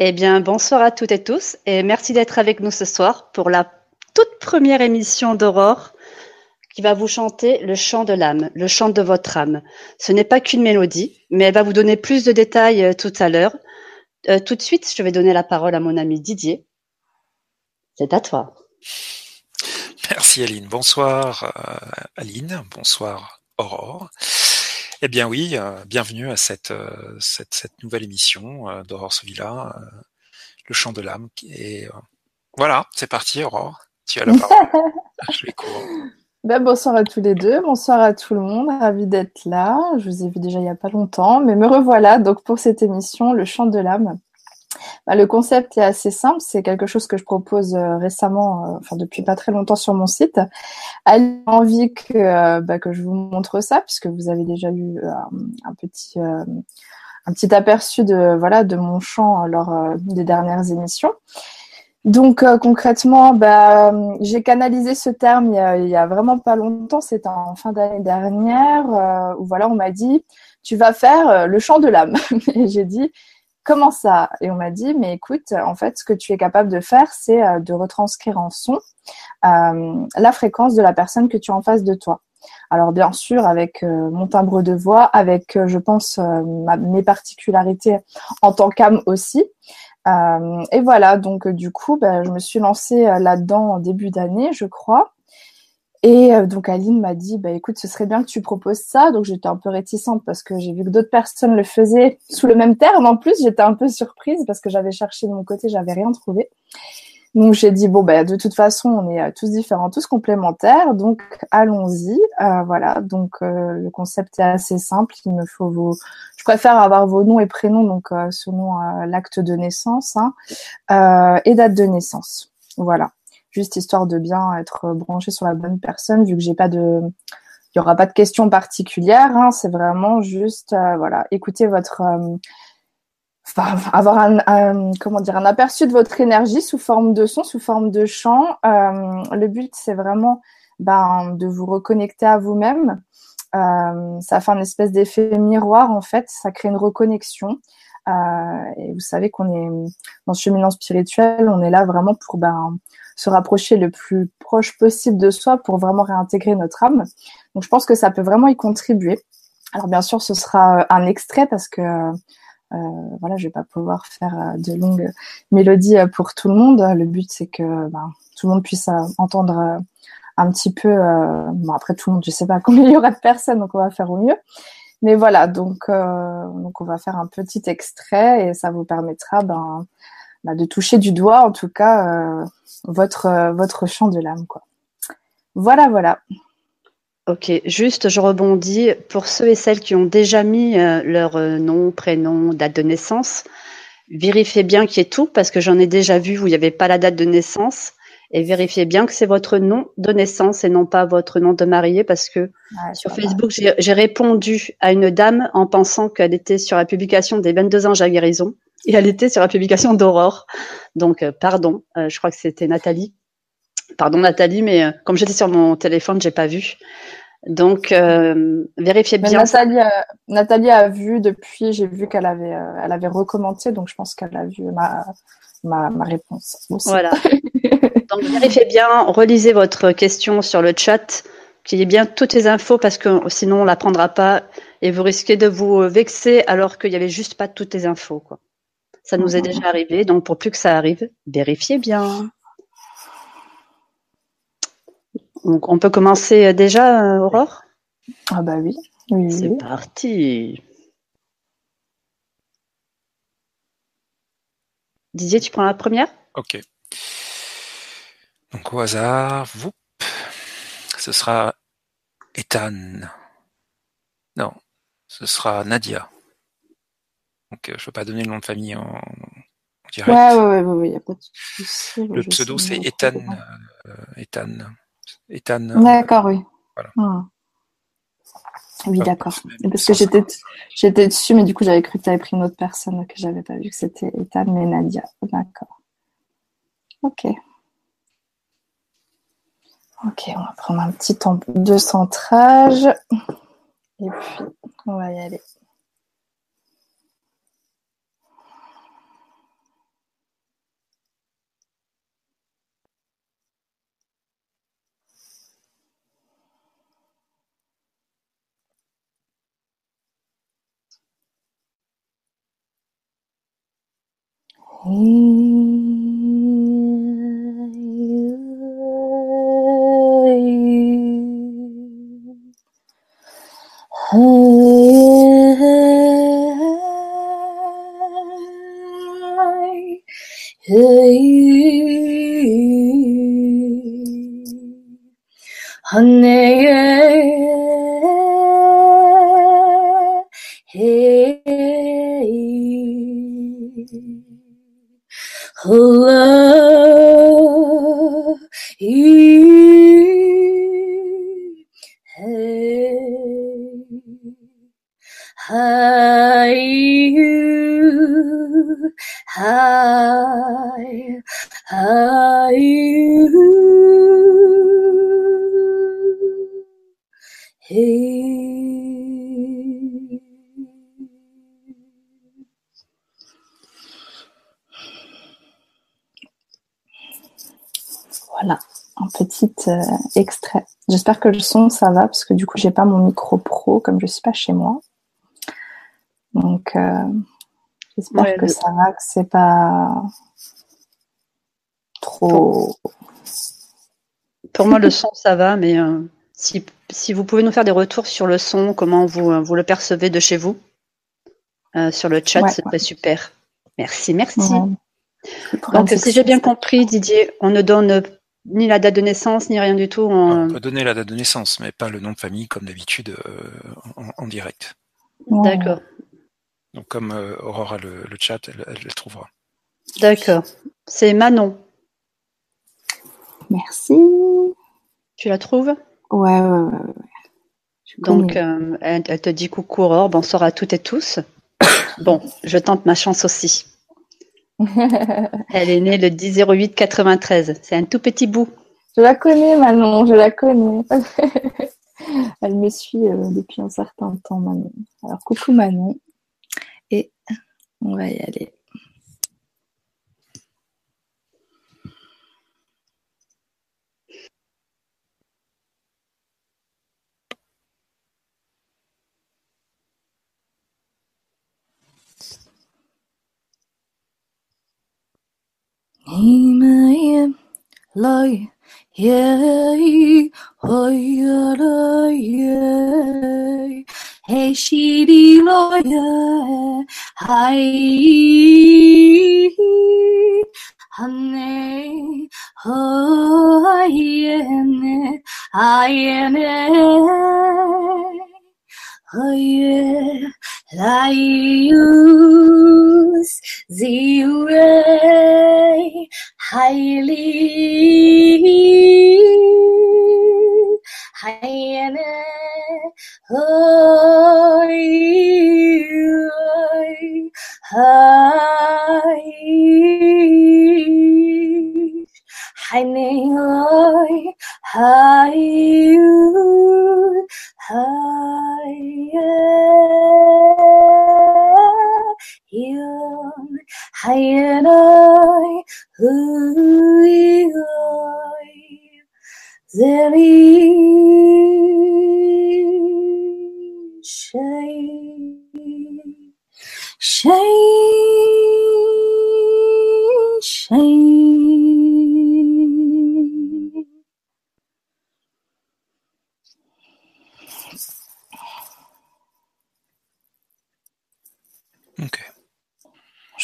Eh bien, bonsoir à toutes et tous et merci d'être avec nous ce soir pour la toute première émission d'Aurore qui va vous chanter le chant de l'âme, le chant de votre âme. Ce n'est pas qu'une mélodie, mais elle va vous donner plus de détails euh, tout à l'heure. Euh, tout de suite, je vais donner la parole à mon ami Didier. C'est à toi. Merci Aline. Bonsoir euh, Aline. Bonsoir Aurore. Eh bien oui, euh, bienvenue à cette, euh, cette, cette, nouvelle émission euh, d'Aurore Sevilla, le chant de l'âme. Et voilà, c'est parti Aurore, tu as la parole. Je vais ben, bonsoir à tous les deux, bonsoir à tout le monde, ravi d'être là. Je vous ai vu déjà il n'y a pas longtemps, mais me revoilà donc pour cette émission, le chant de l'âme. Bah, le concept est assez simple, c'est quelque chose que je propose euh, récemment, euh, enfin depuis pas très longtemps sur mon site. Elle a envie que, euh, bah, que je vous montre ça, puisque vous avez déjà eu un, petit un petit aperçu de voilà de mon chant lors des dernières émissions? Donc concrètement, bah, j'ai canalisé ce terme il y, a, il y a vraiment pas longtemps, c'était en fin d'année dernière, où voilà, on m'a dit tu vas faire le chant de l'âme. Et j'ai dit comment ça? Et on m'a dit, mais écoute, en fait, ce que tu es capable de faire, c'est euh, de retranscrire en son euh, la fréquence de la personne que tu as en face de toi. Alors bien sûr, avec euh, mon timbre de voix, avec, je pense, mes particularités en tant qu'âme aussi. et voilà, donc du coup, ben, je me suis lancée là-dedans en début d'année, je crois. Et euh, donc Aline m'a dit, bah écoute, ce serait bien que tu proposes ça. Donc j'étais un peu réticente parce que j'ai vu que d'autres personnes le faisaient sous le même terme. En plus, j'étais un peu surprise parce que j'avais cherché de mon côté, j'avais rien trouvé. Donc j'ai dit bon bah de toute façon on est euh, tous différents, tous complémentaires, donc allons-y. Euh, voilà, donc le concept est assez simple. Il me faut vos, je préfère avoir vos noms et prénoms donc selon l'acte de naissance hein, et date de naissance. Voilà juste histoire de bien être branché sur la bonne personne, vu que j'ai pas de, il y aura pas de questions particulières. Hein, c'est vraiment juste, euh, voilà, écouter votre, euh, avoir un, comment dire, un aperçu de votre énergie sous forme de son, sous forme de chant. Euh, le but, c'est vraiment ben, de vous reconnecter à vous-même. ça fait un espèce d'effet miroir en fait, ça crée une reconnexion. Et vous savez qu'on est dans ce cheminement spirituel, on est là vraiment pour ben, se rapprocher le plus proche possible de soi pour vraiment réintégrer notre âme. Donc je pense que ça peut vraiment y contribuer. Alors bien sûr, ce sera euh, un extrait parce que euh, voilà, je vais pas pouvoir faire euh, de longues mélodies pour tout le monde. Le but c'est que ben, tout le monde puisse entendre un petit peu. bon après tout le monde, je sais pas combien il y aura de personnes, donc on va faire au mieux. Mais voilà, donc donc on va faire un petit extrait et ça vous permettra ben, ben de toucher du doigt en tout cas votre, euh, votre chant de l'âme. Quoi. Voilà, voilà. Ok, juste je rebondis pour ceux et celles qui ont déjà mis euh, leur euh, nom, prénom, date de naissance. Vérifiez bien qu'il y ait tout parce que j'en ai déjà vu où il n'y avait pas la date de naissance et vérifiez bien que c'est votre nom de naissance et non pas votre nom de mariée parce que sur Facebook j'ai répondu à une dame en pensant qu'elle était sur la publication des 22 ans à guérison et elle était sur la publication d'Aurore. Donc, euh, pardon, euh, je crois que c'était Nathalie. Pardon Nathalie, mais euh, comme j'étais sur mon téléphone, j'ai pas vu. Donc, vérifiez bien. Nathalie, Nathalie, a vu depuis, j'ai vu qu'elle avait, elle avait recommenté, donc je pense qu'elle a vu ma, ma, ma réponse. Voilà. donc, vérifiez bien, relisez votre question sur le chat, qu'il y ait bien toutes les infos, parce que sinon on la prendra pas et vous risquez de vous vexer alors qu'il y avait juste pas toutes les infos, quoi. Ça nous est déjà arrivé, donc pour plus que ça arrive, vérifiez bien. Donc on peut commencer euh, déjà, euh, Aurore? Ah bah oui. C'est parti. Didier, tu prends la première? Ok. Donc au hasard, vous, ce sera Ethan. Non, ce sera Nadia. Donc, euh, je ne peux pas donner le nom de famille en, direct. Ouais, ouais, ouais, ouais, a pas de souci. Le pseudo, c'est Ethan. Euh, Ethan. Ethan. Euh, d'accord, oui. Voilà. Ah. Oui, d'accord. Parce que j'étais, j'étais dessus, mais du coup, j'avais cru que tu avais pris une autre personne que j'avais pas vu que c'était Ethan, mais Nadia. D'accord. Ok. Ok, on va prendre un petit temps de centrage. Et puis, on va y aller. Hey. Euh, extrait. J'espère que le son ça va parce que du coup j'ai pas mon micro pro comme je suis pas chez moi. Donc euh, j'espère Ouais, que ça va, que c'est pas trop. Pour moi, le son, ça va, mais euh, si, si vous pouvez nous faire des retours sur le son, comment vous, vous le percevez de chez vous, sur le chat, Ouais. ce serait super. Merci, merci. Donc, si j'ai bien compris, Didier, on ne donne ni la date de naissance, ni rien du tout. On On... peut donner la date de naissance, mais pas le nom de famille comme d'habitude euh, en, en direct. D'accord, Donc comme euh, Aurore a le, le chat, elle, elle le trouvera. d'accord. C'est Manon. Merci. Tu la trouves? Ouais, ouais, ouais. Donc, euh, elle, elle te dit coucou Aurore, bonsoir à toutes et tous. Bon, je tente ma chance aussi. Elle est née le 10 08 93. C'est un tout petit bout. Je la connais, Manon, je la connais. Elle me suit euh, depuis un certain temps, Manon. Alors, coucou Manon. Et on va y aller. Amen. Lord, yea, oh, yeah, yea. Hey, she de lawyer, hi, honey, oh, I am it, I am it. Oye, la yus ziure haili hayene oye, oye, 海内来，海有海月有海月来，无一来，这里谁谁谁？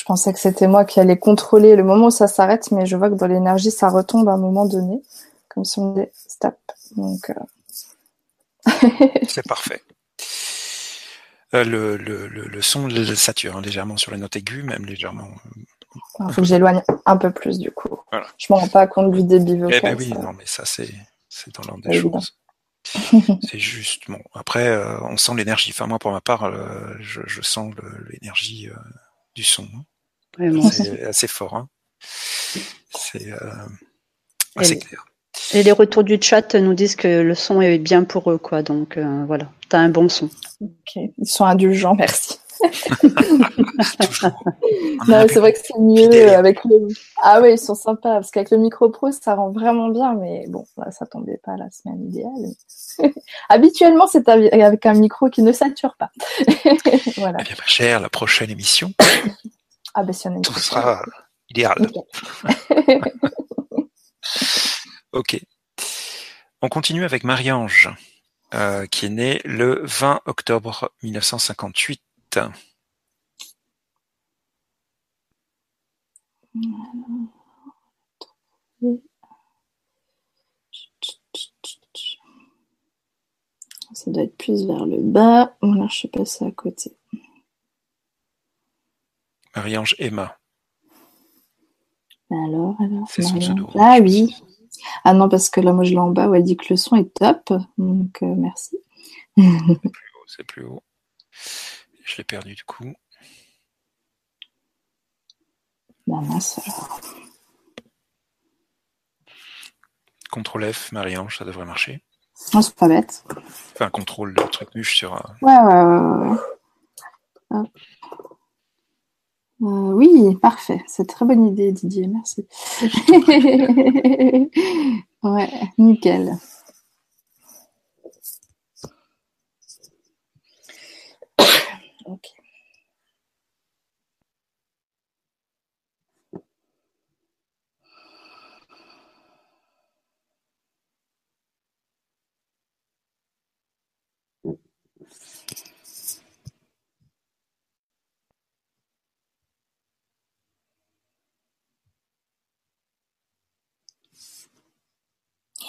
Je pensais que c'était moi qui allais contrôler le moment où ça s'arrête, mais je vois que dans l'énergie, ça retombe à un moment donné, comme si on disait stop. Donc, euh, C'est parfait. Euh, le, le, le, le son sature hein, légèrement sur les notes aiguës, même légèrement. il faut que j'éloigne un peu plus du coup. Voilà. Je m'en rends pas compte du débit Eh vocal. ben oui, ça. non, mais ça c'est c'est dans l'ordre des évident. choses. C'est juste bon. Après, euh, on sent l'énergie. Enfin moi, pour ma part, euh, je, je sens l'énergie euh, du son. hein. C'est assez fort. Hein. C'est euh, assez Et- clair. Et les retours du chat nous disent que le son est bien pour eux, quoi. Donc euh, voilà, t'as un bon son. Ils sont indulgents, merci. C'est vrai que c'est mieux Fidèle. avec le. Ah ouais, ils sont sympas parce qu'avec le micro pro, ça rend vraiment bien, mais bon, là, ça tombait pas la semaine idéale. Habituellement, c'est avec un micro qui ne sature pas. voilà. Eh bien, ma chère, la prochaine émission, Ah ben si on a une tout prochaine. sera idéal. Ok. On continue avec Marie-Ange, euh, qui est née le 20 octobre 1958. Ça doit être plus vers le bas. Alors je suis passée à côté. Marie-Ange Emma. Alors, alors. C'est son pseudo. Ah oui. Ah non, parce que là, moi, je l'ai en bas où elle dit que le son est top. Donc, euh, merci. C'est plus haut. Je l'ai perdu du coup. Bah mince, alors. Contrôle F, Marie-Ange, ça devrait marcher. Non, c'est pas bête. Enfin, contrôle le truc muche sur. euh, Ouais, ouais, ouais, ouais. Hop. Euh, oui, parfait. C'est très bonne idée, Didier. Merci. ouais, nickel.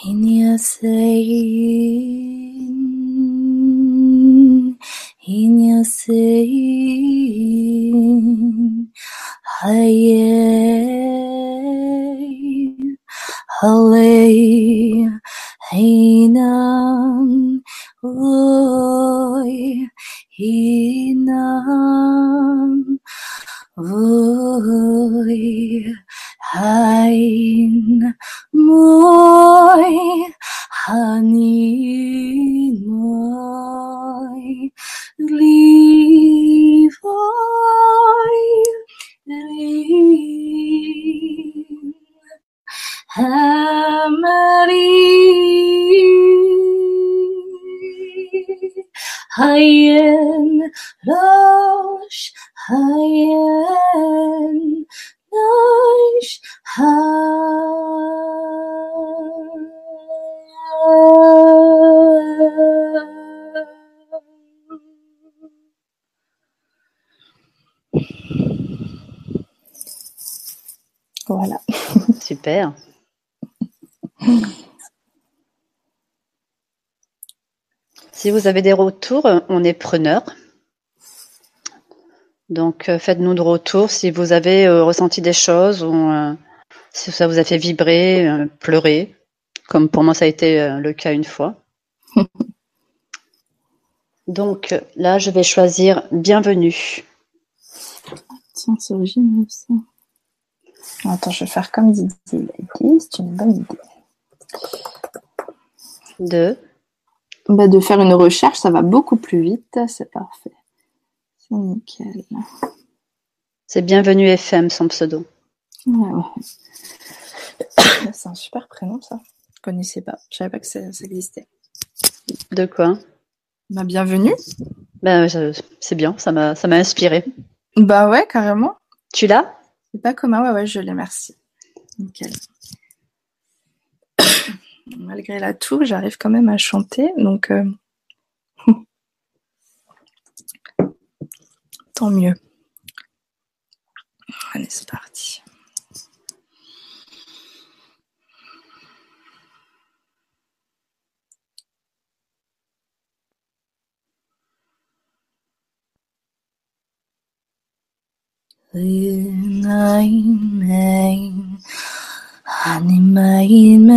in your saying, in your saying, I am, I lay, in a, Voi inam voi hain Voilà. Super. Si vous avez des retours, on est preneur. Donc euh, faites-nous de retours si vous avez euh, ressenti des choses ou euh, si ça vous a fait vibrer, euh, pleurer, comme pour moi ça a été euh, le cas une fois. Donc euh, là, je vais choisir bienvenue. Tiens, c'est original ça. Attends, je vais faire comme Didier. C'est une bonne idée. de? Bah, de faire une recherche, ça va beaucoup plus vite. C'est parfait. C'est nickel. c'est bienvenue FM son pseudo. Ouais, ouais. C'est un super prénom, ça. Je connaissais pas. Je savais pas que ça, ça existait. De quoi? Bah, bienvenue. Ben, je- c'est bien, ça m'a ça m'a inspiré. Bah ouais, carrément. Tu l'as? C'est pas commun. Ouais, ouais, je l'ai, merci. Nickel. Malgré la toux, j'arrive quand même à chanter, donc euh, tant mieux. Allez, c'est parti. Amen. Animain,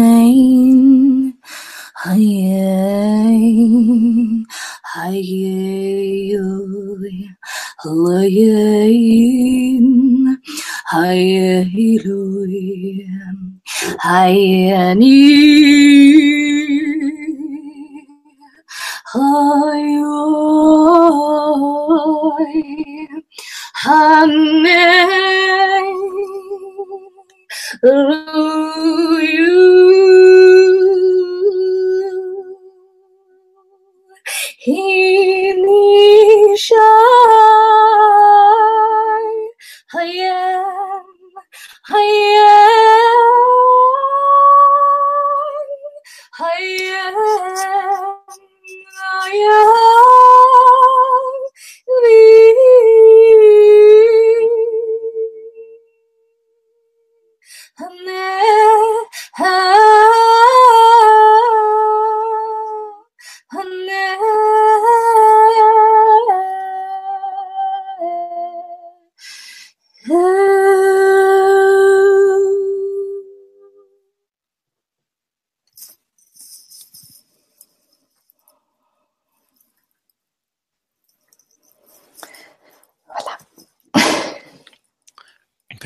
aye, aye, aye, aye, aye, aye, Ooh,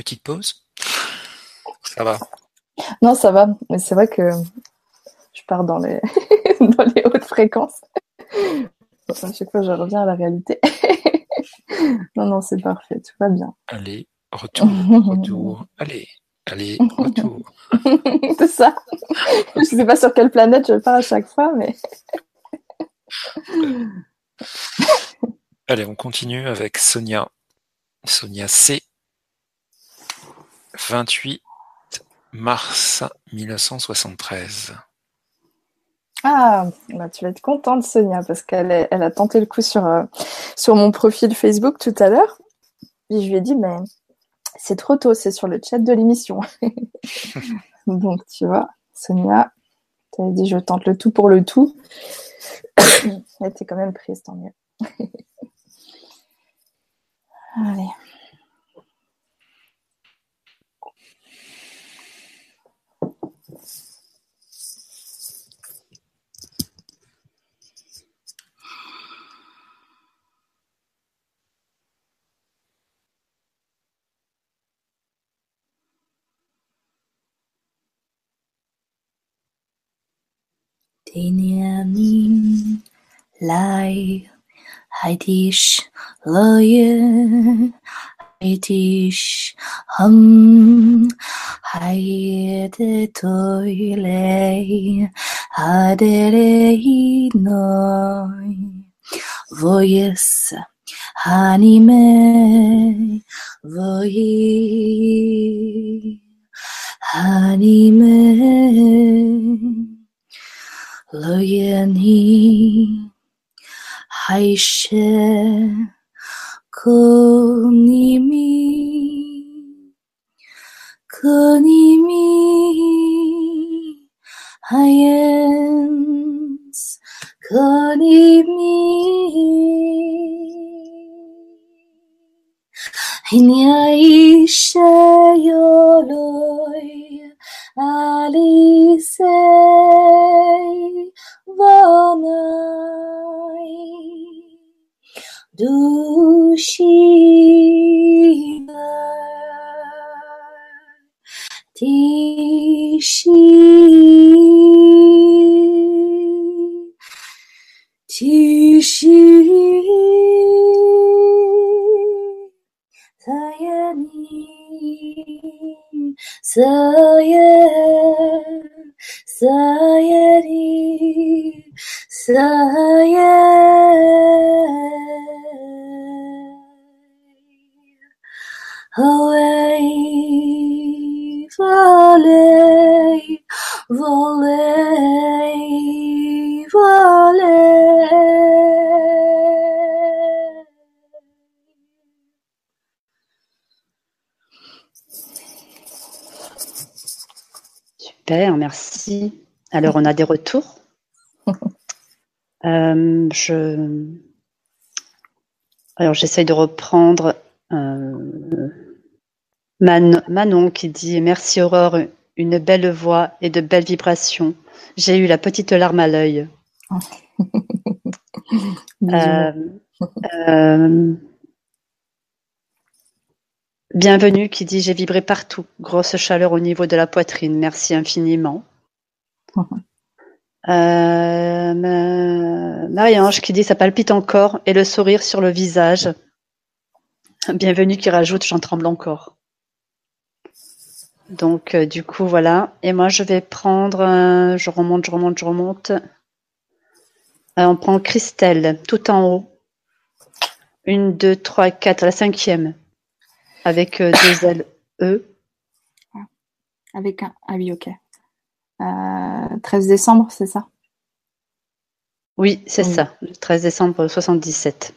petite pause Ça va. Non, ça va. Mais c'est vrai que je pars dans les, dans les hautes fréquences. À chaque fois, je reviens à la réalité. non, non, c'est parfait. Tout va bien. Allez, retour, retour. Allez, allez, retour. c'est ça. Je sais pas sur quelle planète je pars à chaque fois, mais. Allez, on continue avec Sonia. Sonia C. 28 mars 1973. Ah, bah, tu vas être contente, Sonia, parce qu'elle a tenté le coup sur, euh, sur mon profil Facebook tout à l'heure. Et je lui ai dit, mais c'est trop tôt, c'est sur le chat de l'émission. Donc, tu vois, Sonia, tu avais dit, je tente le tout pour le tout. Elle était quand même prise, tant mieux. Allez. Dinyamin lai haydish loye haydish hum hayde toyle haderei noy voyes hanime voyi hanime. 乐言你还是可你咪，可你咪，还是可你咪，你还是有泪，阿里塞。Vanai Dushina Tishi Tishi Sayani Saya Sayani Saya Away Volley Volley Volley Super, merci. Alors, on a des retours. Euh, je... Alors, j'essaye de reprendre euh, Man- Manon qui dit Merci Aurore, une belle voix et de belles vibrations. J'ai eu la petite larme à l'œil. Euh, bienvenue qui dit J'ai vibré partout. Grosse chaleur au niveau de la poitrine. Merci infiniment. Euh, Ma- Marie-Ange qui dit Ça palpite encore et le sourire sur le visage. Bienvenue qui rajoute J'en tremble encore. Donc, euh, du coup, voilà. Et moi, je vais prendre. euh, je remonte, je remonte, je remonte. Euh, on prend Christelle, tout en haut. Une, deux, trois, quatre, la cinquième. Avec euh, deux L, E. Avec un. Ah oui, ok. Euh, 13 décembre, c'est ça? Oui, c'est Oui. ça, le 13 décembre 77.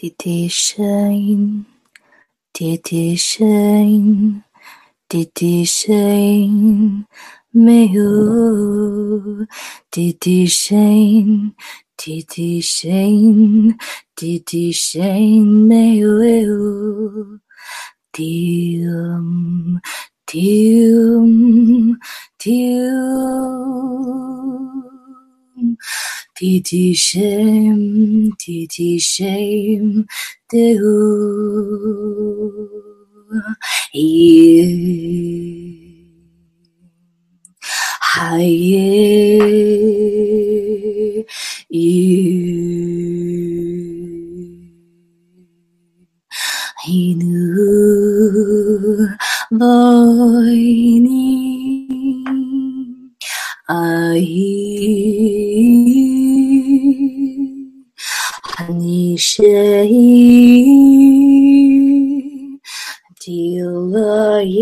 滴滴声音，滴滴声音，滴滴声音，没有滴滴声音，滴滴声音，滴滴声音，没有滴嗯滴嗯滴嗯。Titi Shem, Titi Shem, Tehu. Haye, Inu, Boini, Ahi. شيء ديولاي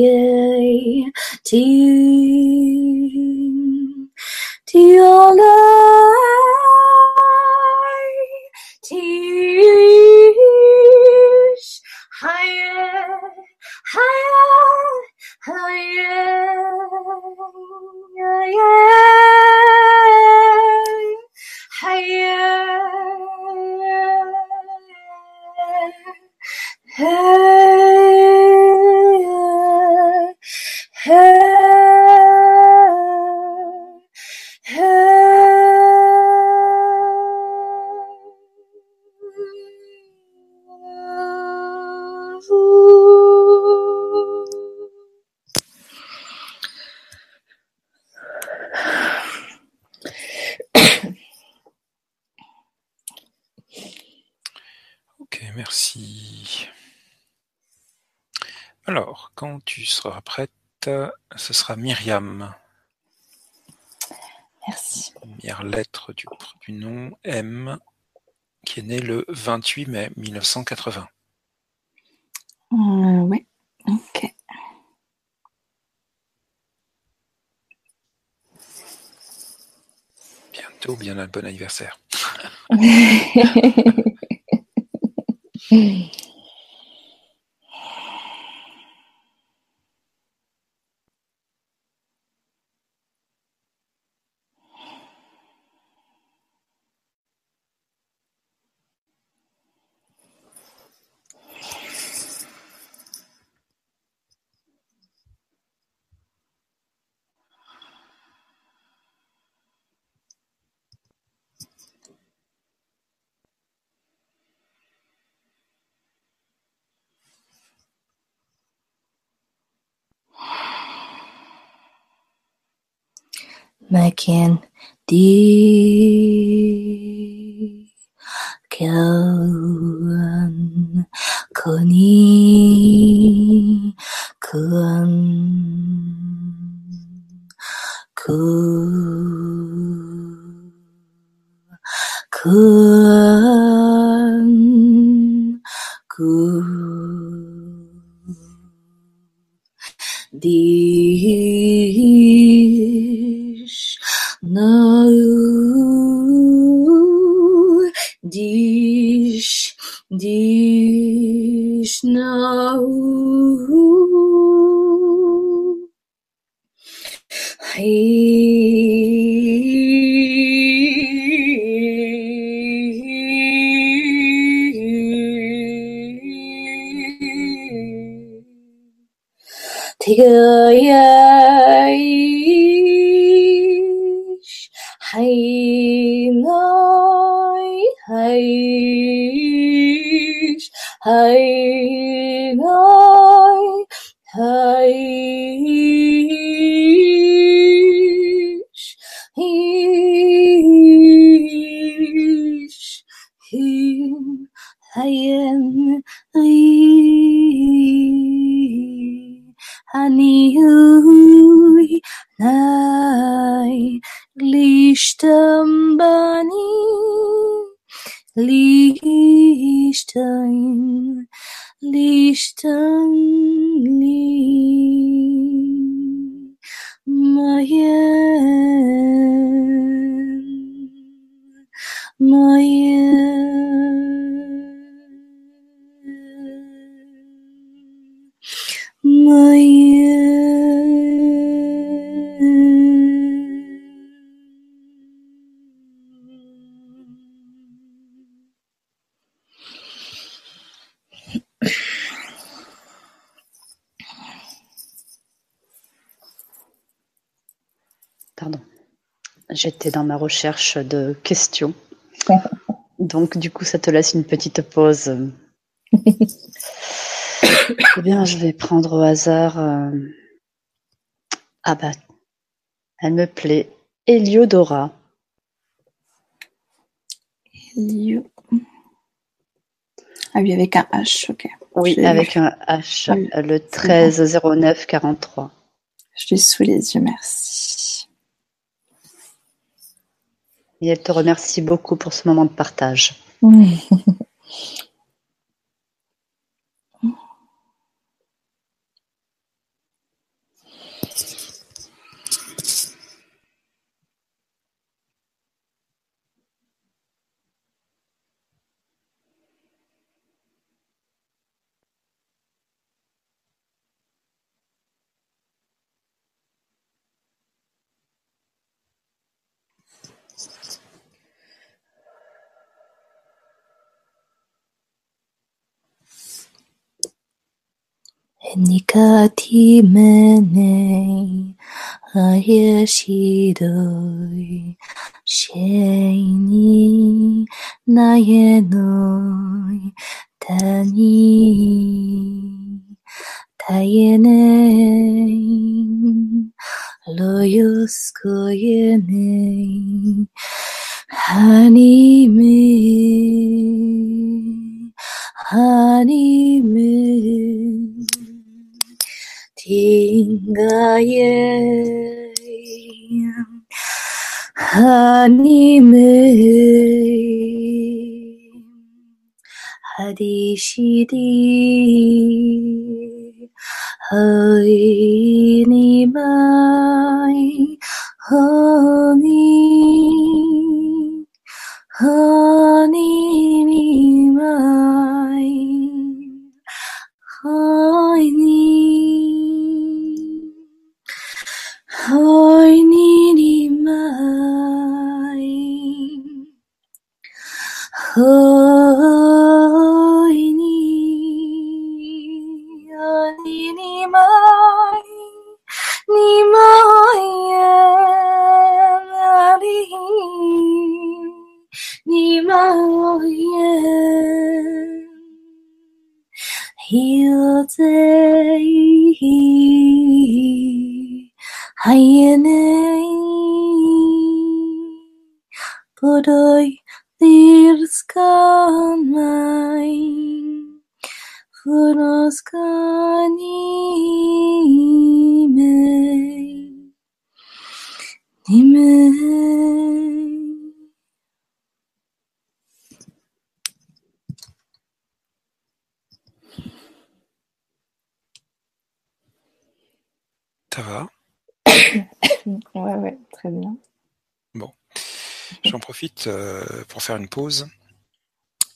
دين ديولاي تيش حياة حياة seras prête, ce sera Myriam. Merci. Première lettre du, du nom M, qui est née le 28 mai 1980. Euh, oui, ok. Bientôt, bien un bon anniversaire. can ayen ai ani J'étais dans ma recherche de questions. Donc, du coup, ça te laisse une petite pause. eh bien, je vais prendre au hasard. euh, Ah bah, elle me plaît. Eliodora. Elio. Ah oui, avec un H, ok. Oui, avec un H, Oui, le 13 09 43. Je l'ai sous les yeux, merci. Et elle te remercie beaucoup pour ce moment de partage. たてめねえ、あやしどい、しえになえのい、たに、たえねえ、ろよすこえねえ、はにめ、はにめ、hingayen hanime hadishidi hai 河 faire une pause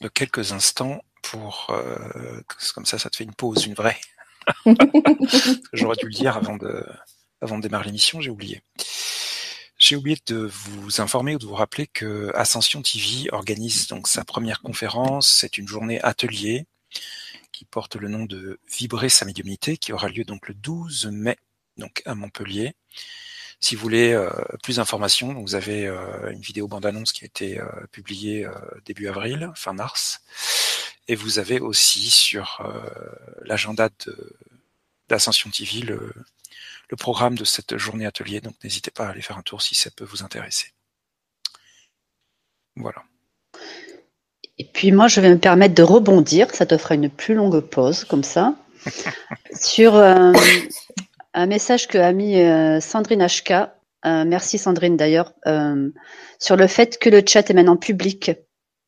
de quelques instants pour euh, comme ça, ça te fait une pause, une vraie. J'aurais dû le dire avant de avant de démarrer l'émission, j'ai oublié. J'ai oublié de vous informer ou de vous rappeler que Ascension TV organise donc sa première conférence. C'est une journée atelier qui porte le nom de Vibrer sa médiumnité, qui aura lieu donc le 12 mai, donc à Montpellier. Si vous voulez euh, plus d'informations, vous avez euh, une vidéo bande-annonce qui a été euh, publiée euh, début avril, fin mars, et vous avez aussi sur euh, l'agenda d'Ascension TV le, le programme de cette journée atelier, donc n'hésitez pas à aller faire un tour si ça peut vous intéresser. Voilà. Et puis moi, je vais me permettre de rebondir, ça te fera une plus longue pause comme ça, sur euh, un message que a mis euh, Sandrine HK, euh, merci Sandrine d'ailleurs, euh, sur le fait que le chat est maintenant public,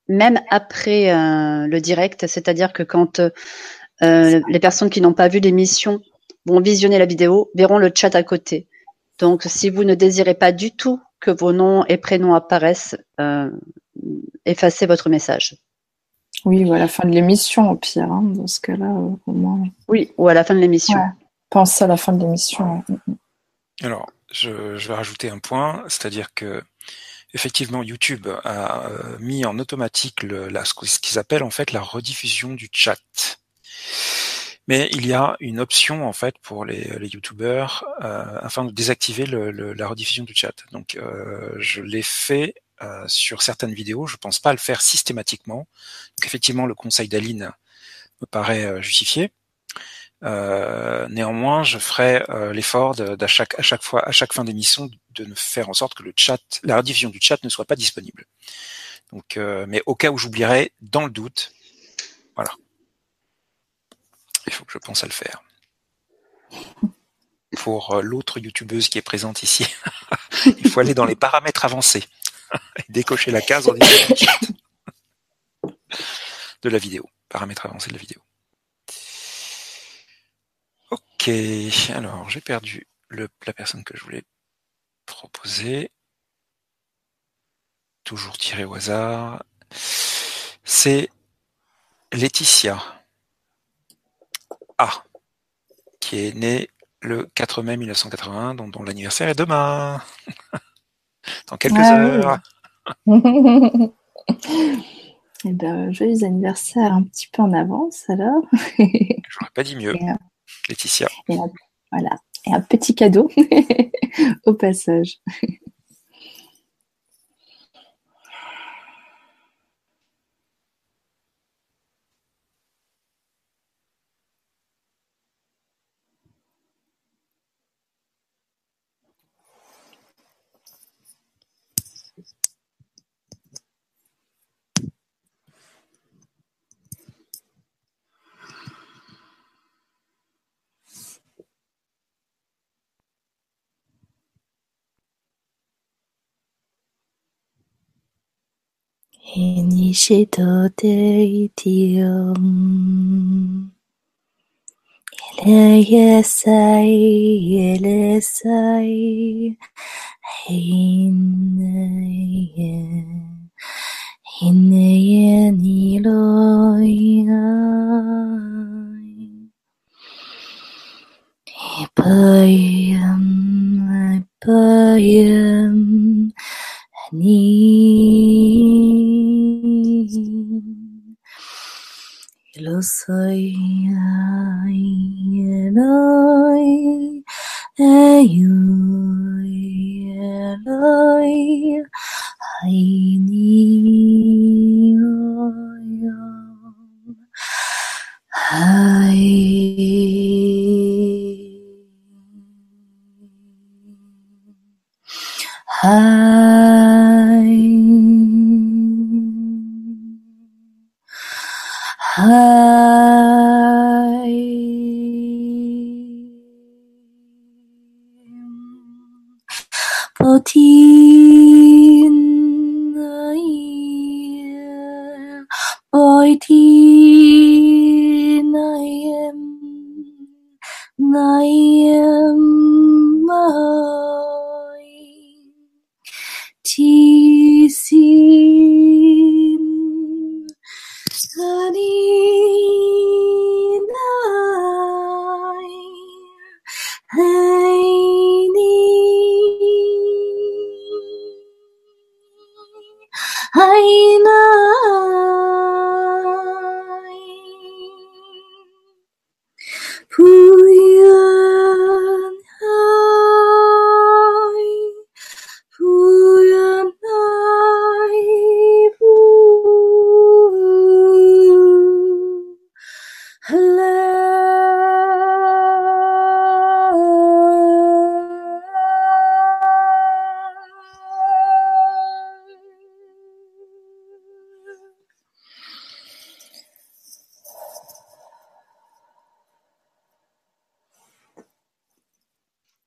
même après euh, le direct, c'est-à-dire que quand les personnes qui n'ont pas vu l'émission vont visionner la vidéo, verront le chat à côté. Donc si vous ne désirez pas du tout que vos noms et prénoms apparaissent, effacez votre message. Oui, ou à la fin de l'émission au pire, hein, dans ce cas-là, au moins. Oui, ou à la fin de l'émission. Alors, je, vais rajouter un point, c'est-à-dire que effectivement, YouTube a euh, mis en automatique la, ce qu'ils appellent en fait la rediffusion du chat. Mais il y a une option en fait pour les, YouTubers euh, afin de désactiver la rediffusion du chat. Donc, euh, je l'ai fait sur certaines vidéos. Je ne pense pas le faire systématiquement. Donc, effectivement, le conseil d'Aline me paraît justifié. Euh, néanmoins, je ferai euh, l'effort d'à à chaque fois, à chaque fin d'émission, de ne faire en sorte que le chat, la rediffusion du chat ne soit pas disponible. Donc, euh, mais au cas où j'oublierai, dans le doute, voilà. Il faut que je pense à le faire. Pour l'autre youtubeuse qui est présente ici, il faut aller dans les paramètres avancés et décocher la case en disant de la vidéo, paramètres avancés de la vidéo. Alors j'ai perdu la personne que je voulais proposer. Toujours tiré au hasard. C'est Laetitia A, qui est née le 4 mai 1981, dont, l'anniversaire est demain, dans quelques ah heures. Eh ben, joyeux anniversaire un petit peu en avance alors. J'aurais pas dit mieux. Euh, Laetitia. Et voilà. Et un petit cadeau au passage. Initiator Deitium. Ele yesai, ele sai, hineye, hineye niloyai. Ipayam, ipayam, ni. sei.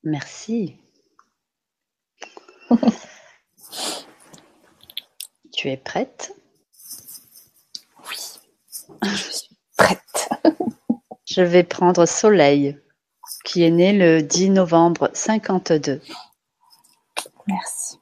Merci. tu es prête? Oui, je suis prête. je vais prendre Soleil, qui est né le 10 novembre 52. Merci.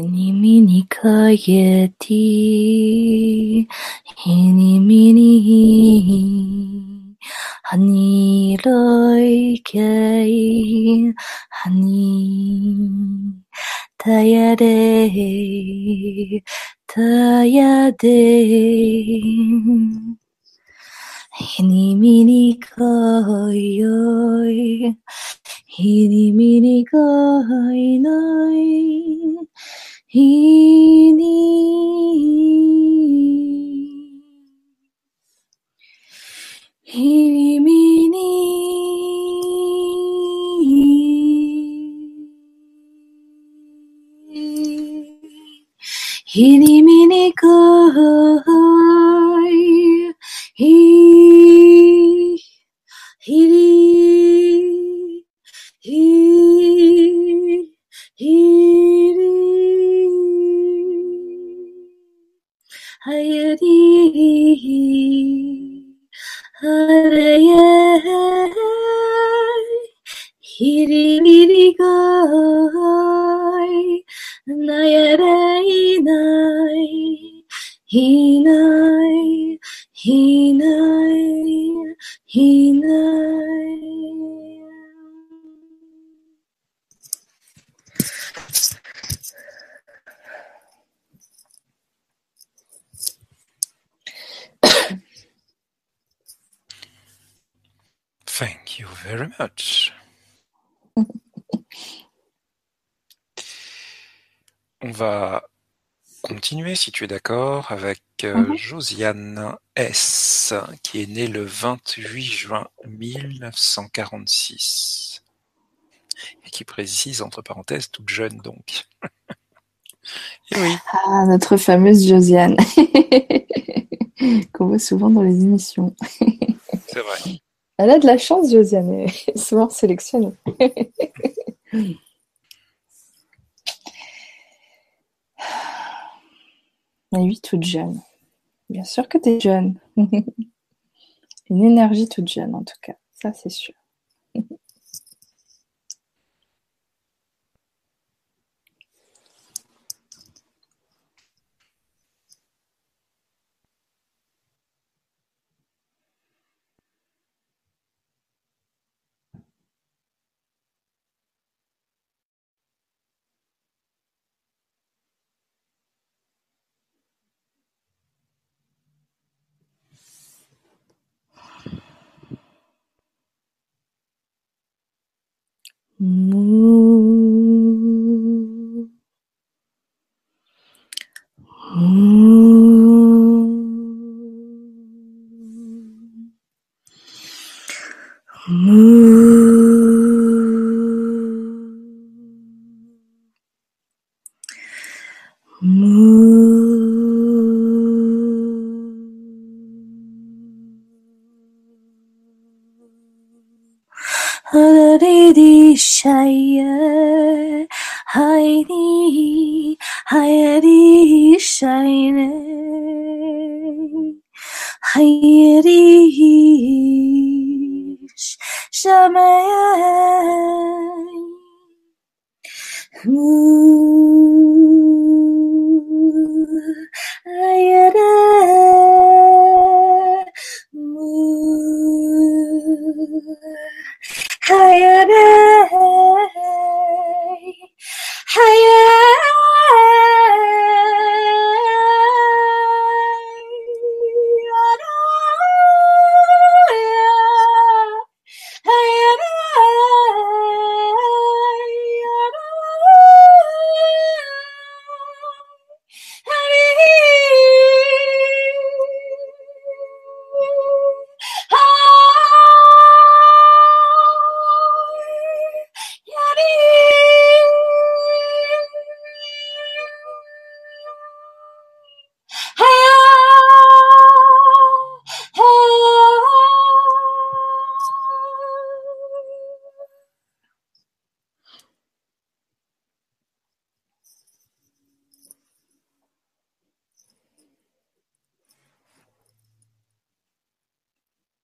にみにかえて、ひにみに、はにろいけい、はに、たやれ、たやで、ひにみにかよい、ひにみにかいない、he needs. He me needs. You very much. On va continuer, si tu es d'accord, avec euh, Mhm. Josiane S, qui est née le 28 juin 1946. Et qui précise, entre parenthèses, toute jeune donc. Et oui, Ah, notre fameuse Josiane, qu'on voit souvent dans les émissions. c'est vrai. Elle a de la chance, Josiane, est souvent sélectionnée. Mais oui, toute jeune. Bien sûr que tu es jeune. Une énergie toute jeune, en tout cas. Ça, c'est sûr.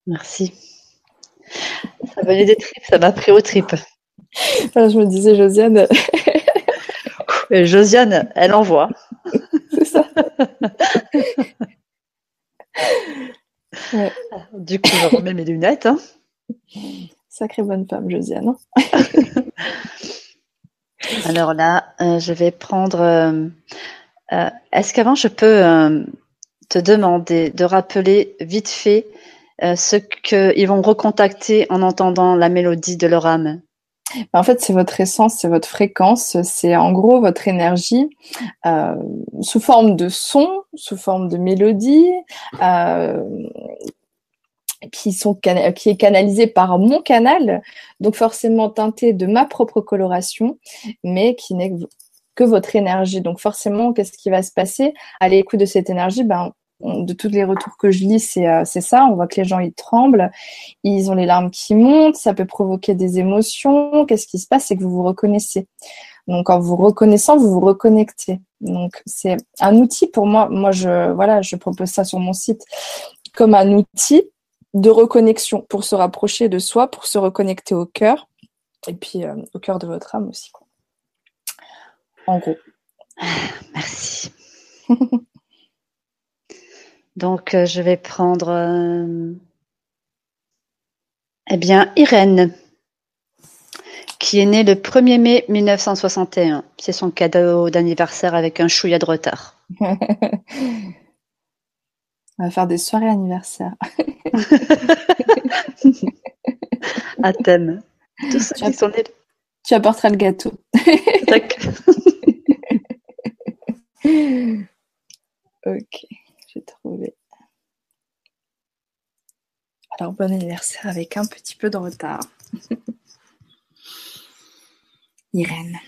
Merci. Ça venait des tripes, ça m'a pris aux tripes. je me disais, Josiane. Josiane, elle envoie. C'est ça. Du coup, je remets mes lunettes. Hein. Sacrée bonne femme, Josiane. Alors là, euh, je vais prendre. Euh, euh, est-ce qu'avant, je peux te demander de rappeler vite fait ce qu'ils vont recontacter en entendant la mélodie de leur âme en fait, c'est votre essence, c'est votre fréquence, c'est en gros votre énergie euh, sous forme de son, sous forme de mélodie, euh, qui sont qui est canalisé par mon canal, donc forcément teinté de ma propre coloration, mais qui n'est que votre énergie. Donc forcément, qu'est-ce qui va se passer? À l'écoute de cette énergie Ben de tous les retours que je lis, euh, c'est ça. On voit que les gens ils tremblent, ils ont les larmes qui montent, ça peut provoquer des émotions. Qu'est-ce qui se passe? C'est que vous vous reconnaissez. Donc en vous reconnaissant, vous vous reconnectez. Donc c'est un outil pour moi. Moi je voilà, je propose ça sur mon site comme un outil de reconnexion pour se rapprocher de soi, pour se reconnecter au cœur et puis euh, au cœur de votre âme aussi. Quoi. En gros. Merci. Donc, euh, je vais prendre, euh, eh bien, Irène, qui est née le 1er mai 1961. C'est son cadeau d'anniversaire avec un chouïa de retard. On va faire des soirées anniversaires. à thème. tu, apporteras le gâteau. ok j'ai trouvé. Alors, bon anniversaire avec un petit peu de retard. Irène.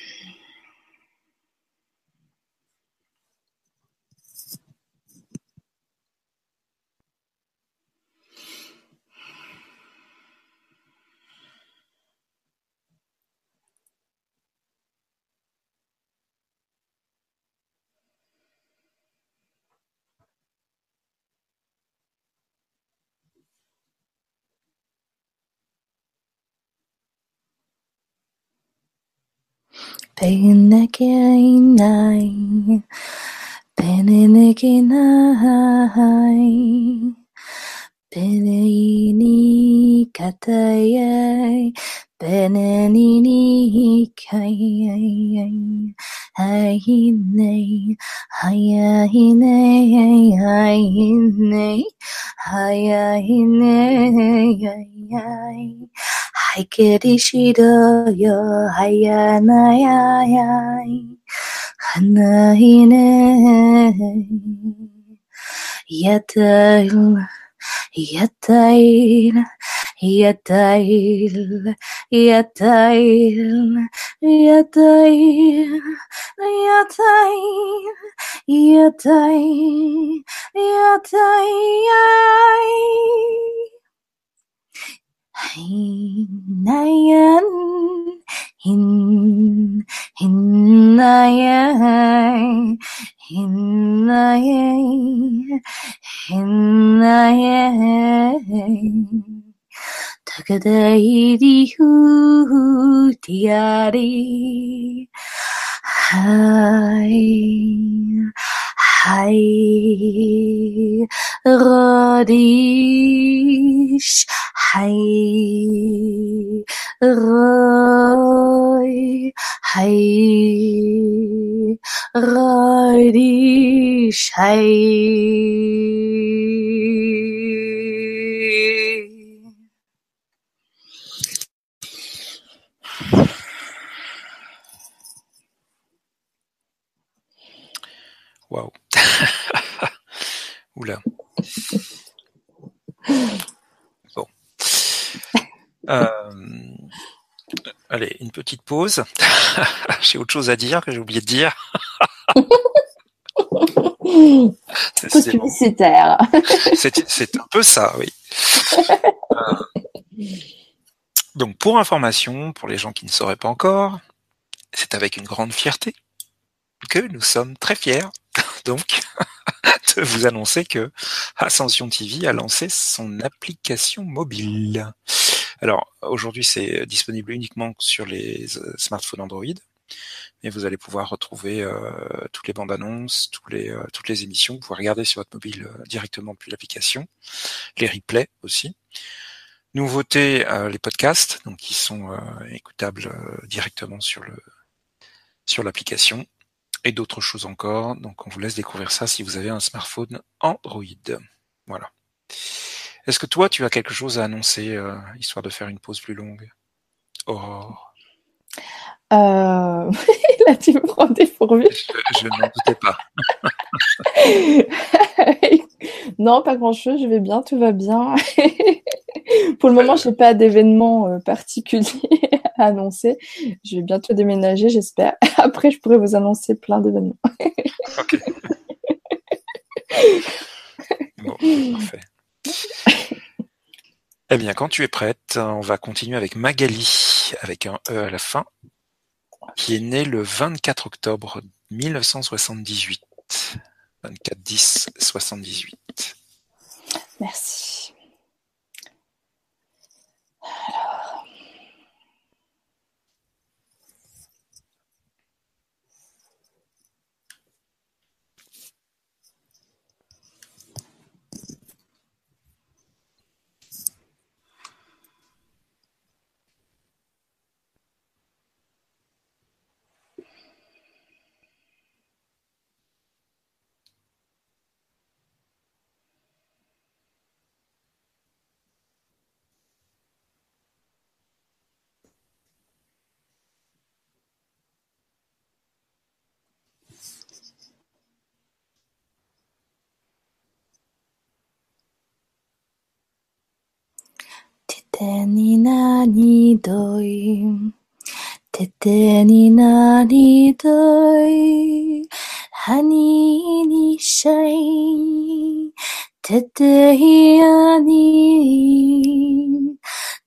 Penenekeinai, penenekeinai, peneini katayai, penenini kayai, hayinei, hayahinei, hayahinei, hayahinei, hayahinei, 밝게리시려 하야나야야이 하나이네 야타일 야타일 야타일 야타일 야타일 야타일 야타일 야타일 Hinayan, hin, hinayay, hinayay, hinayay. Takadairi hutiari, hai, hai, radish, Hai Roy Hai di Shai petite pause. j'ai autre chose à dire que j'ai oublié de dire. c'est publicitaire. C'est un peu ça, oui. Euh, donc, pour information, pour les gens qui ne sauraient pas encore, c'est avec une grande fierté que nous sommes très fiers donc de vous annoncer que Ascension TV a lancé son application mobile. Alors aujourd'hui c'est disponible uniquement sur les smartphones Android, mais vous allez pouvoir retrouver euh, toutes les bandes annonces, euh, toutes les émissions, vous pouvez regarder sur votre mobile euh, directement depuis l'application, les replays aussi. Nouveauté, les podcasts, donc qui sont écoutables directement sur sur l'application et d'autres choses encore. Donc on vous laisse découvrir ça si vous avez un smartphone Android. Voilà. Est-ce que toi tu as quelque chose à annoncer histoire de faire une pause plus longue? Aurore euh... Là, tu me prends dépourvu. Je, je n'en doutais pas. non, pas grand-chose. Je vais bien, tout va bien. Pour le moment, je n'ai pas d'événement euh, particulier à annoncer. Je vais bientôt déménager, j'espère. Après, je pourrais vous annoncer plein d'événements. ok. Bon, parfait. Eh bien, quand tu es prête, on va continuer avec Magali, avec un E à la fin, qui est né le 24 octobre 1978. 24 10 78. Merci. 手になりどい。ててになりどい。ハニーにシャイ。てていやに。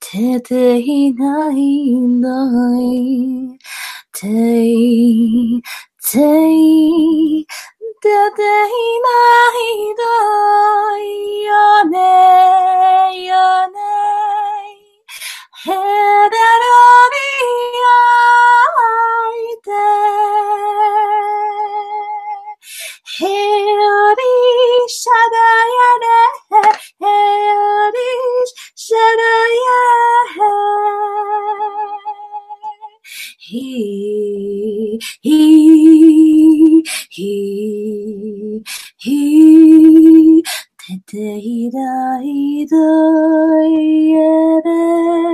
てていないない。てい、てい。出ていないだよねよね head and on the eye there. Heri Shadayana, Heri Shadayana. He, he, he, he, te te hira hira yere.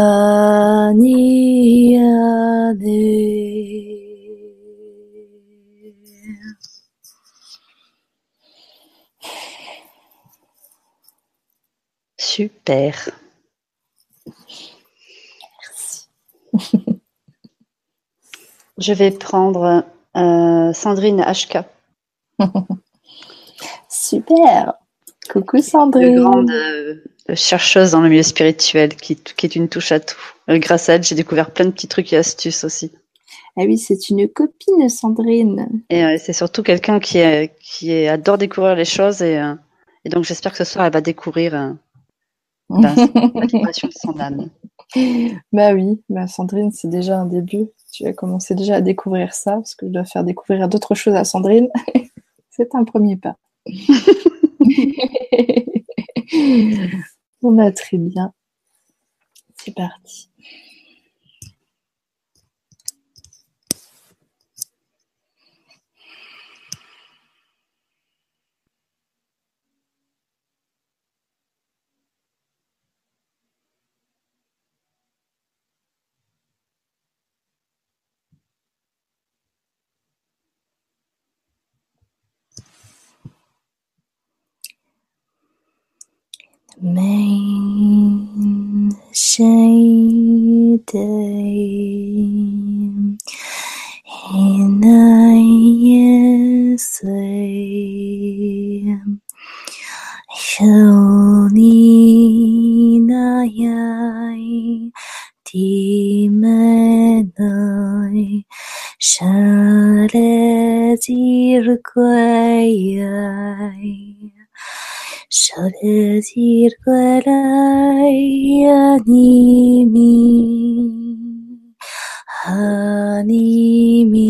Super. Je vais prendre euh, Sandrine HK. Super. Coucou Une Sandrine. grande euh, chercheuse dans le milieu spirituel qui, qui est une touche à tout. Euh, grâce à elle, j'ai découvert plein de petits trucs et astuces aussi. Ah oui, c'est une copine Sandrine. Et euh, c'est surtout quelqu'un qui, adore découvrir les choses et, et donc j'espère que ce soir elle va découvrir âme. Bah oui, bah Sandrine, c'est déjà un début. Tu as commencé déjà à découvrir ça, parce que je dois faire découvrir d'autres choses à Sandrine. c'est un premier pas. On a très bien. C'est parti. main shade day. decir clarai animi animi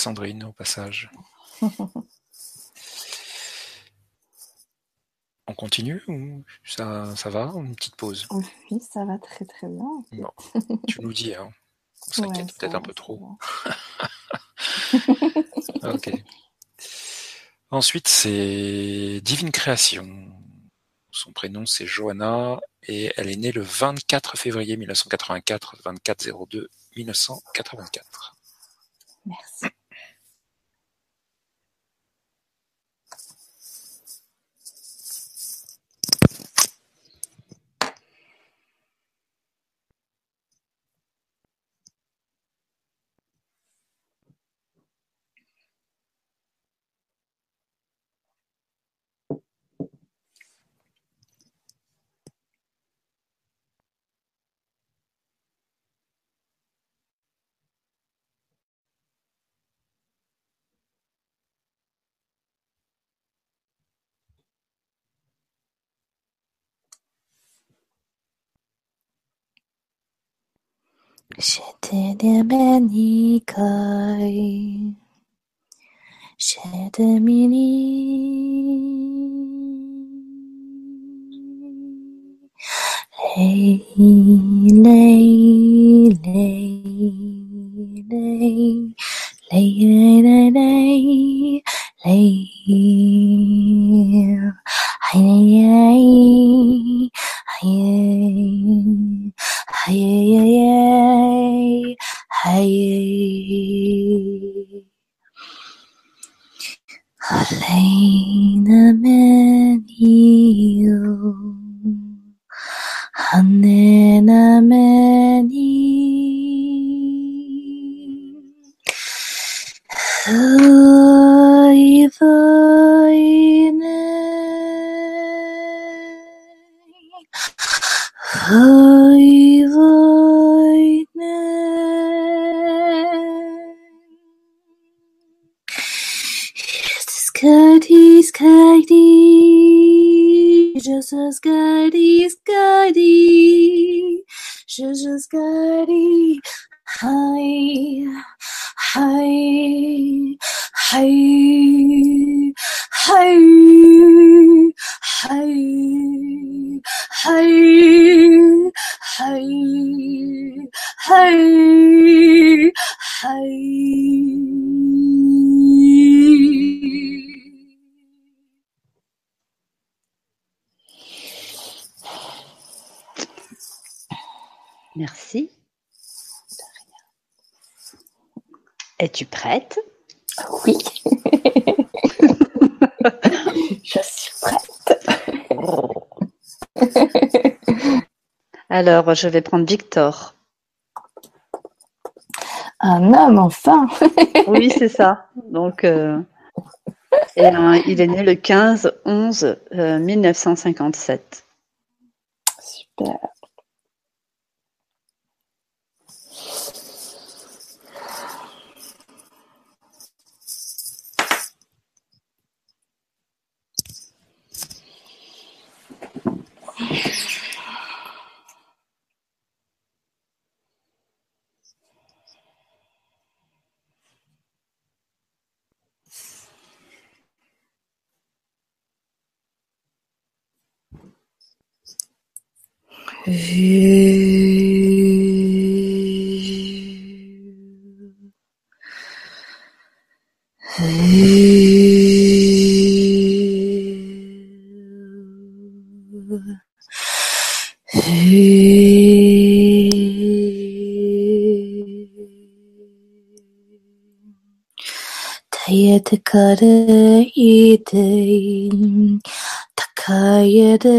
Sandrine au passage. On continue ou ça, ça va? Une petite pause Oui, ça va très très bien. Bon, tu nous dis, hein. On s'inquiète Ouais, peut-être un peu trop. Ok. Ensuite, c'est Divine Création. Son prénom, c'est Johanna et elle est née le 24 février 1984, 24 02 1984. 谁点点被你。开谁的秘密累累累累累累累累 Es-tu prête? Oui. Je suis prête. Alors, je vais prendre Victor. Un homme, enfin. Oui, c'est ça. Donc, euh, et, euh, il est né le 15 11 euh, 1957. Super. takara ide takayede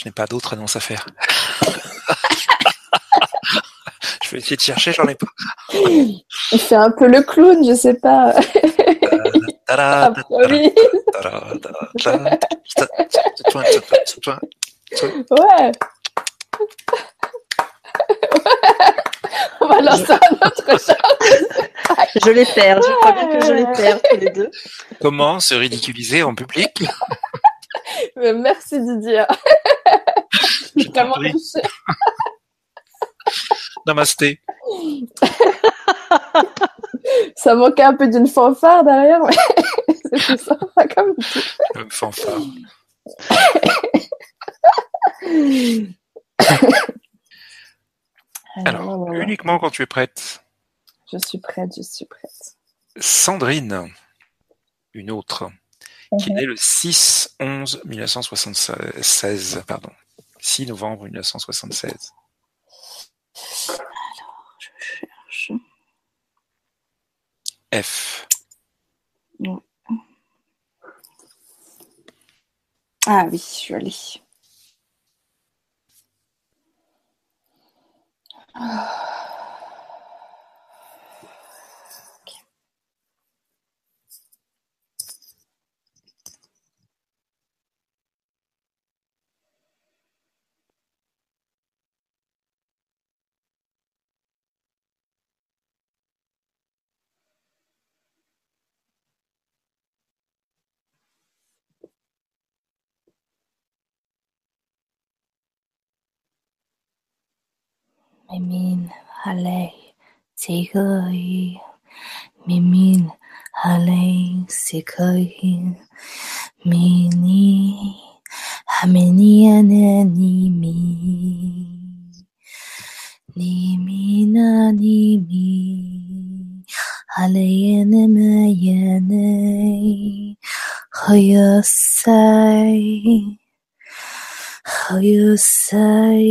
je n'ai pas d'autres annonces à faire. je vais essayer de chercher, j'en ai pas. Il fait un peu le clown, je sais pas. Tada, Improvise. tada, tada, tada, tada. Ouais. On va lancer un autre. Je les perds, je crois bien que je les perds tous les deux. Comment se ridiculiser en public Mais Merci Didier. Je Vraiment. Namasté. Ça manquait un peu d'une fanfare derrière, mais c'est plus sympa comme tout. Euh, Fanfare. Alors, Alors, voilà. uniquement quand tu es prête. Je suis prête, je suis prête. Sandrine, une autre, qui est Mhm. née le 6 11 1976, pardon. 6 novembre 1976. Je cherche. F. Ah oui, je l'ai. Ok. Mimin Haley Sikoi Mimin Haley Sikoi Mini Hamini Anemi Nimina Nimi Haleyene Meyene Hoyosai Hoyosai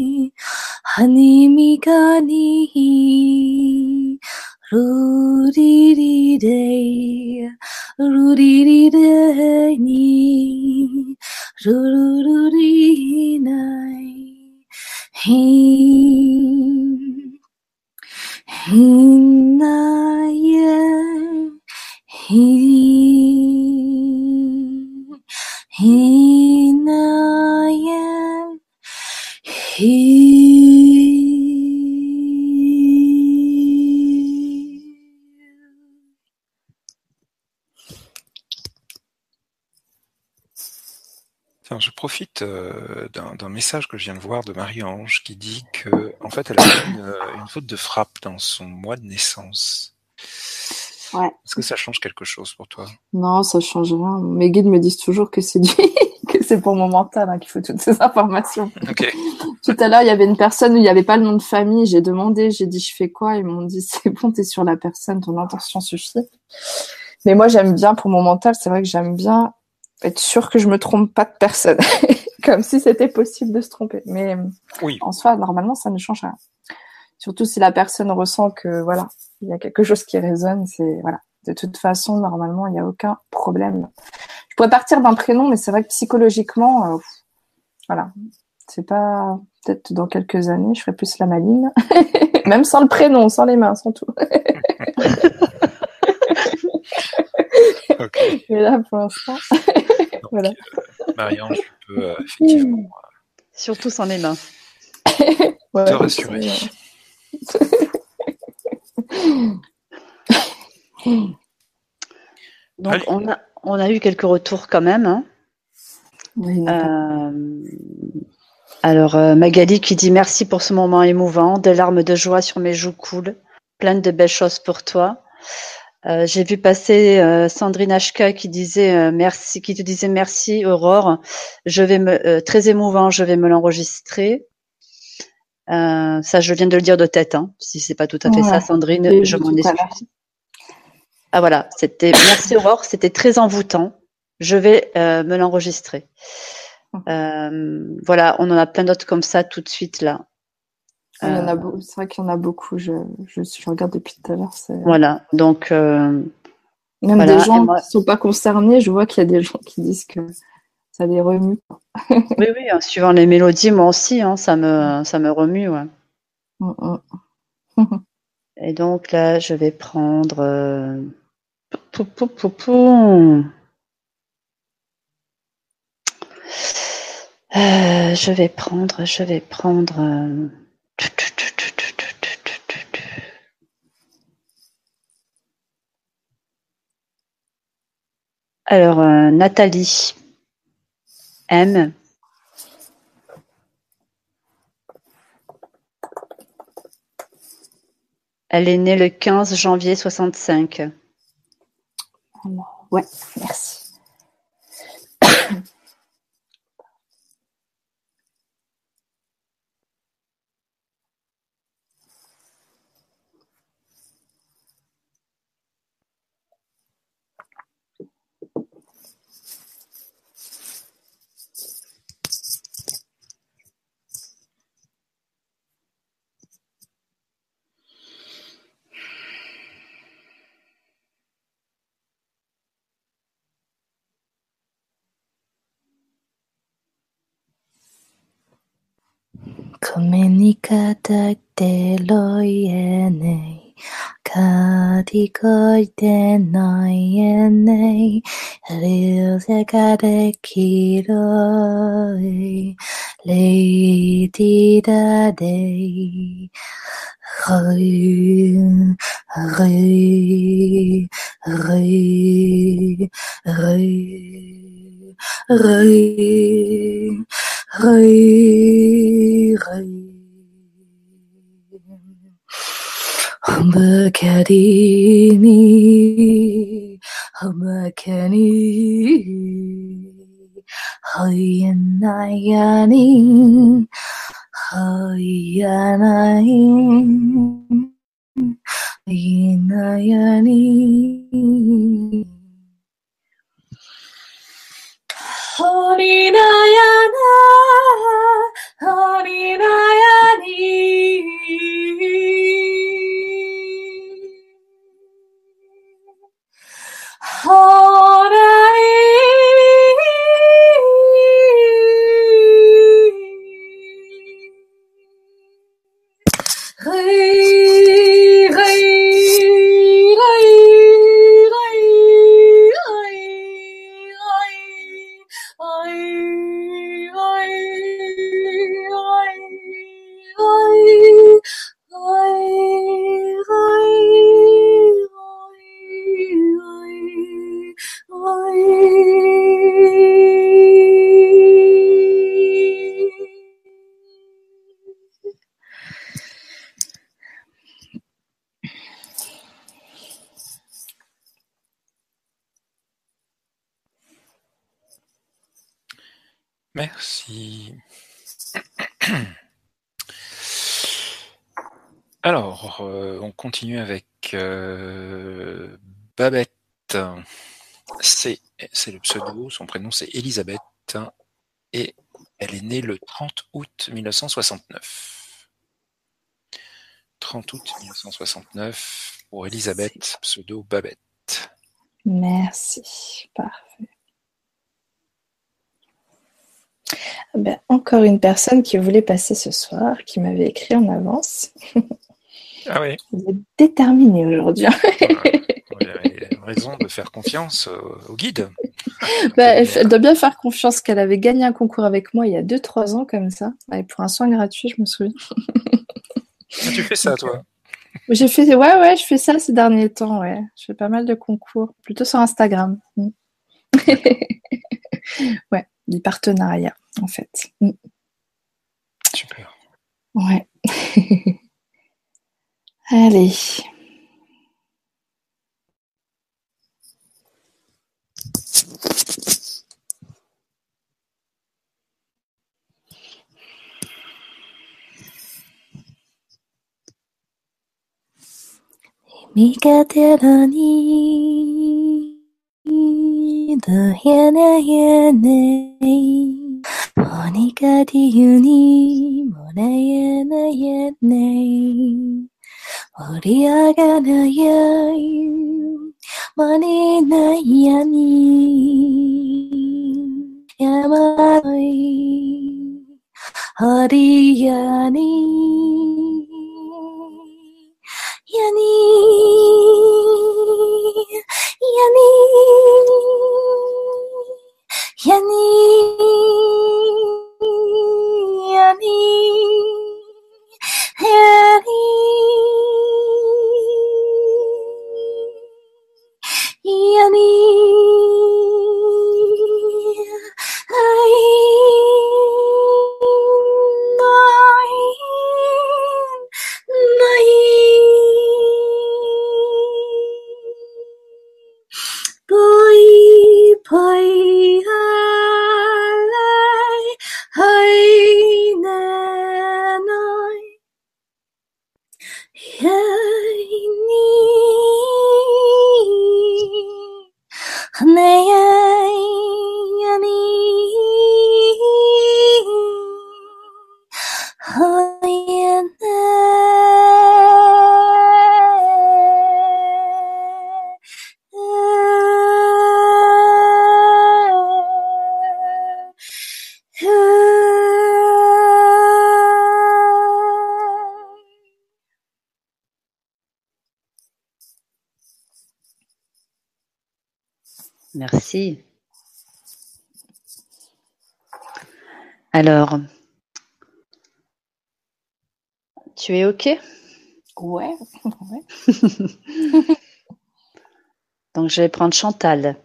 Honey me gani Rudy dee day Rudy dee day ni Rudy nai hi, hi. Euh, d'un message que je viens de voir de Marie-Ange qui dit que en fait elle a une, une faute de frappe dans son mois de naissance. Ouais. Est-ce que ça change quelque chose pour toi? Non, ça change rien. Mes guides me disent toujours que c'est du... que c'est pour mon mental hein, qu'il faut toutes ces informations. Tout à l'heure, il y avait une personne où il n'y avait pas le nom de famille. J'ai demandé, j'ai dit, je fais quoi? Ils m'ont dit, c'est bon, t'es sur la personne, ton intention suffit. Mais moi, j'aime bien, pour mon mental, c'est vrai que j'aime bien être sûr que je me trompe pas de personne. Comme si c'était possible de se tromper. Mais Oui. en soi, normalement, ça ne change rien. Surtout si la personne ressent que, voilà, il y a quelque chose qui résonne, c'est, voilà. De toute façon, normalement, il n'y a aucun problème. Je pourrais partir d'un prénom, mais c'est vrai que psychologiquement, euh, voilà. C'est pas, peut-être dans quelques années, je ferai plus la maline. Même sans le prénom, sans les mains, sans tout. Mais là, pour l'instant, Voilà. Euh, Marie-Ange, tu peux euh, effectivement Surtout sans les mains. ouais, te rassurer. Donc Allez. on a, on a eu quelques retours quand même. hein. Oui, Euh, alors euh, Magali qui dit merci pour ce moment émouvant, des larmes de joie sur mes joues coulent, plein de belles choses pour toi. Euh, J'ai vu passer euh, Sandrine Ashka qui disait euh, merci, qui te disait merci Aurore. Je vais me euh, très émouvant, je vais me l'enregistrer. Euh, ça, je viens de le dire de tête. Hein. Si c'est pas tout à fait Ouais, ça, Sandrine, je m'en excuse. Ah voilà, c'était merci Aurore, c'était très envoûtant. Je vais euh, me l'enregistrer. Euh, voilà, on en a plein d'autres comme ça tout de suite là. Il y en a Euh. C'est vrai qu'il y en a beaucoup. Je, je, je regarde depuis tout à l'heure. Voilà, donc euh, Même voilà, des gens moi- qui sont pas concernés, je vois qu'il y a des gens qui disent que ça les remue. oui, oui, hein, suivant les mélodies, moi aussi, hein, ça me ça me remue. ouais. Mm, mm. Et donc là, je vais prendre. euh, pou, pou, pou, pou. Euh, je vais prendre, je vais prendre. Alors, euh, Nathalie M. Elle est née le 15 janvier 65. Ouais, merci. Communicatak deloienei, katikoi denoienei, rilsegarekiroi, leitidadei. Rue, rue, rue, rue, rue, rue. Hamakeni, Hamakeni, Hayanayani, Hayanayani, Hayanayani, Haninayana, Haninayana. と continue avec euh, Babette. C'est le pseudo, son prénom c'est Elisabeth et elle est née le 30 août 1969. 30 août 1969 pour Elisabeth, pseudo Babette. Merci. Parfait. Ah ben, encore une personne qui voulait passer ce soir, qui m'avait écrit en avance. Ah oui, Vous êtes déterminé aujourd'hui. hein. avez raison de faire confiance au, guide. Bah, elle, doit bien faire confiance qu'elle avait gagné un concours avec moi il y a 2-3 ans comme ça, et pour un soin gratuit, je me souviens. Ah, tu fais ça, toi? J'ai fait, ouais, ouais, je fais ça ces derniers temps, ouais. Je fais pas mal de concours, plutôt sur Instagram. Mm. ouais, des partenariats, en fait. Mm. Super. Ouais. Herrlich. Mikatelani da yene yene Monika di yuni mona yene yene 盛り上がる真似ないやにやまないありやにやにやに OK Ouais. ouais. Donc, je vais prendre Chantal.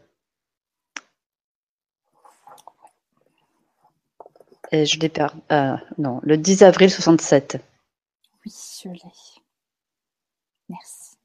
Et je l'ai perdu. Euh, non, le 10 avril 67. Oui, je l'ai. Merci.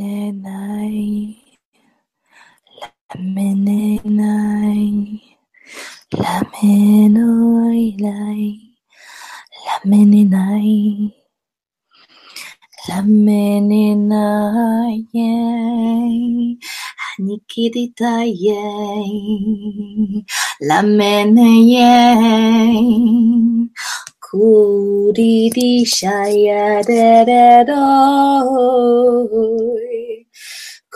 Menenai, la menenai, la menoi lai, la menenai, la menenai, hanikirita ye, la menei,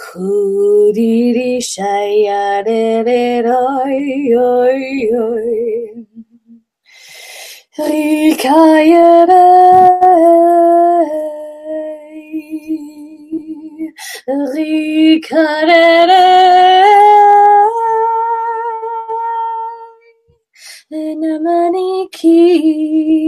Kuriri shayarereroi oi oi Rikayere namani ki.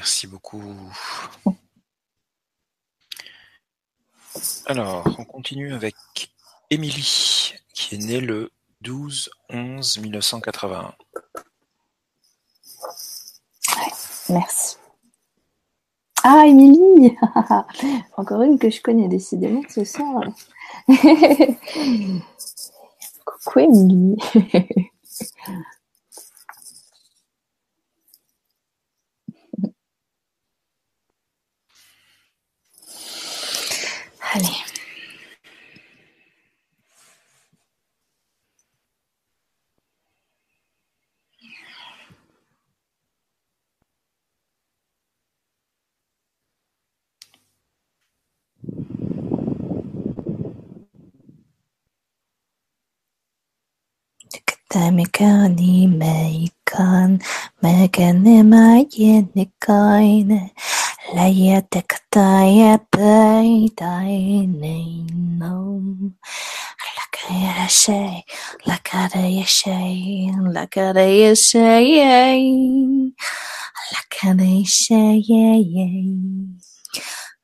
Merci beaucoup. Alors, on continue avec Émilie, qui est née le 12-11-1981. Merci. Ah, Émilie Encore une que je connais décidément ce soir. Coucou Émilie. Tamikani meikan, megene mayenekaine, layetektaye peitaininum. Lakayashe, lakadayashe, lakadayashe, lakadayashe,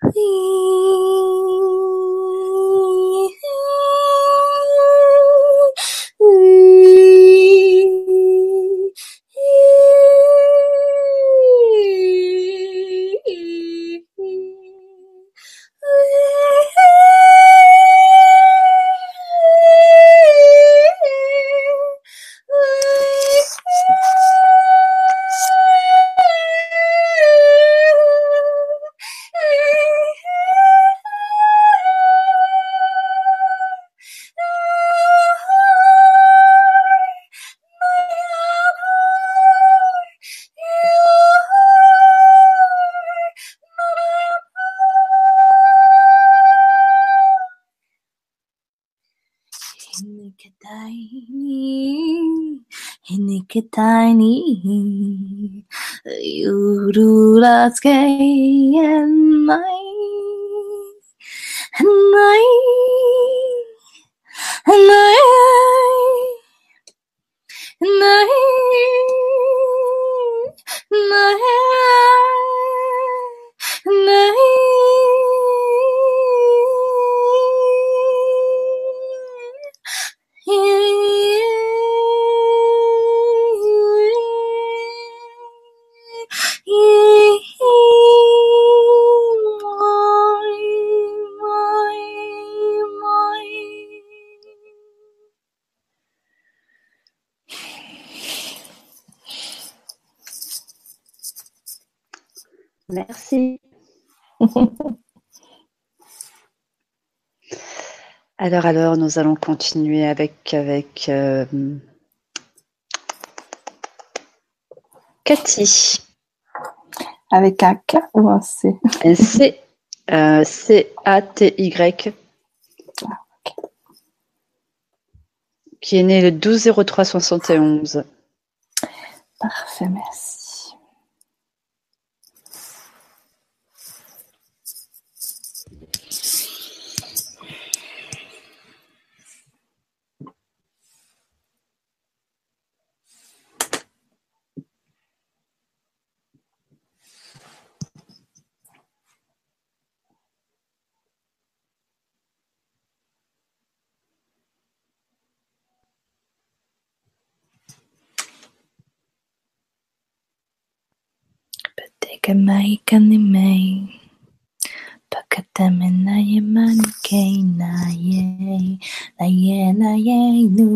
Wee. Henni kedäini, henni kedäini, juudulatkeien näin, näin, näin, näin, näin. Alors, alors, nous allons continuer avec, avec euh, Cathy. Avec un K ou un C? Un C. Euh, C-A-T-Y. Qui est né le 12 03 71. Parfait, merci. Jamaican Pakatame naye manke naye naye naye nu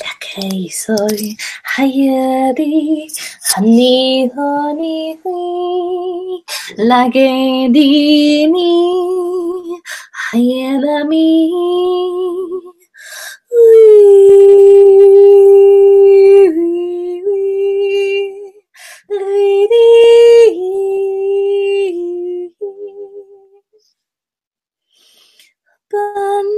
Lakay soy hayari honey honey Lage dini hayalami Ooh. Hayarami. Ok.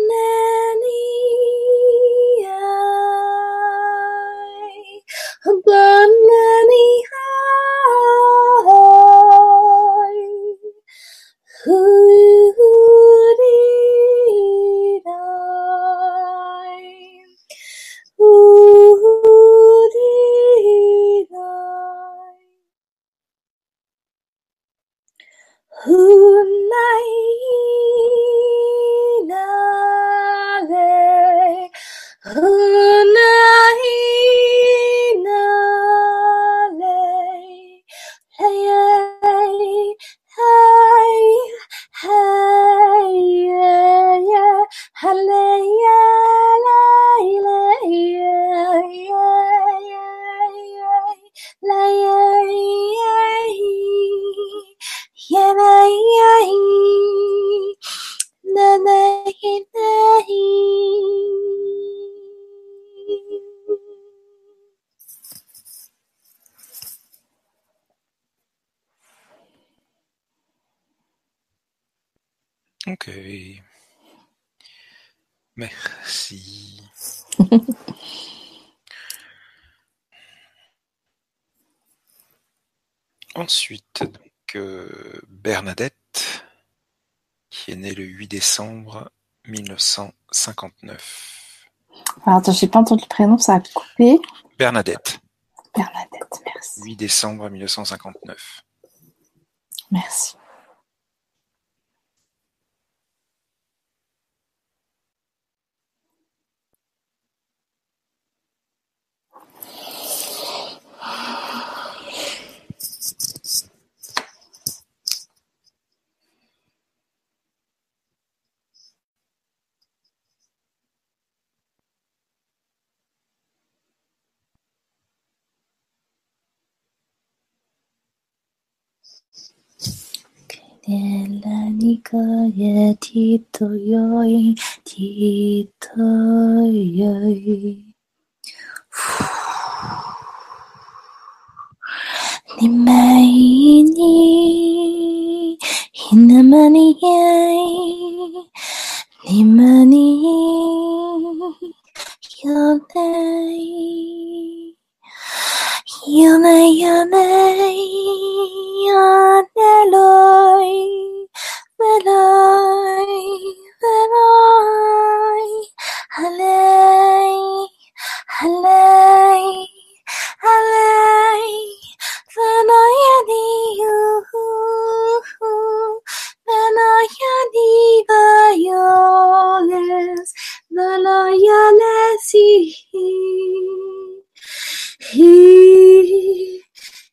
Le 8 décembre 1959. Alors, attends, j'ai pas entendu le prénom, ça a coupé. Bernadette, Bernadette, merci. 8 décembre 1959. Merci. 輝きとよい、きっとよい。二枚に、ひなまにあい、にまに、やない。よないよない、よねろい。When I, when I, halei. Hallelujah, Hallelujah, when I need you, when I need violence, when I he, he,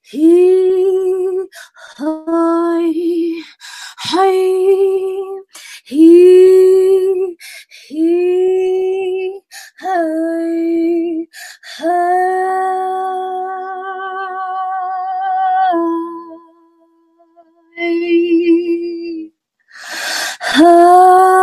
he, I. hi. Merci. Alors. Ah, ta, ta,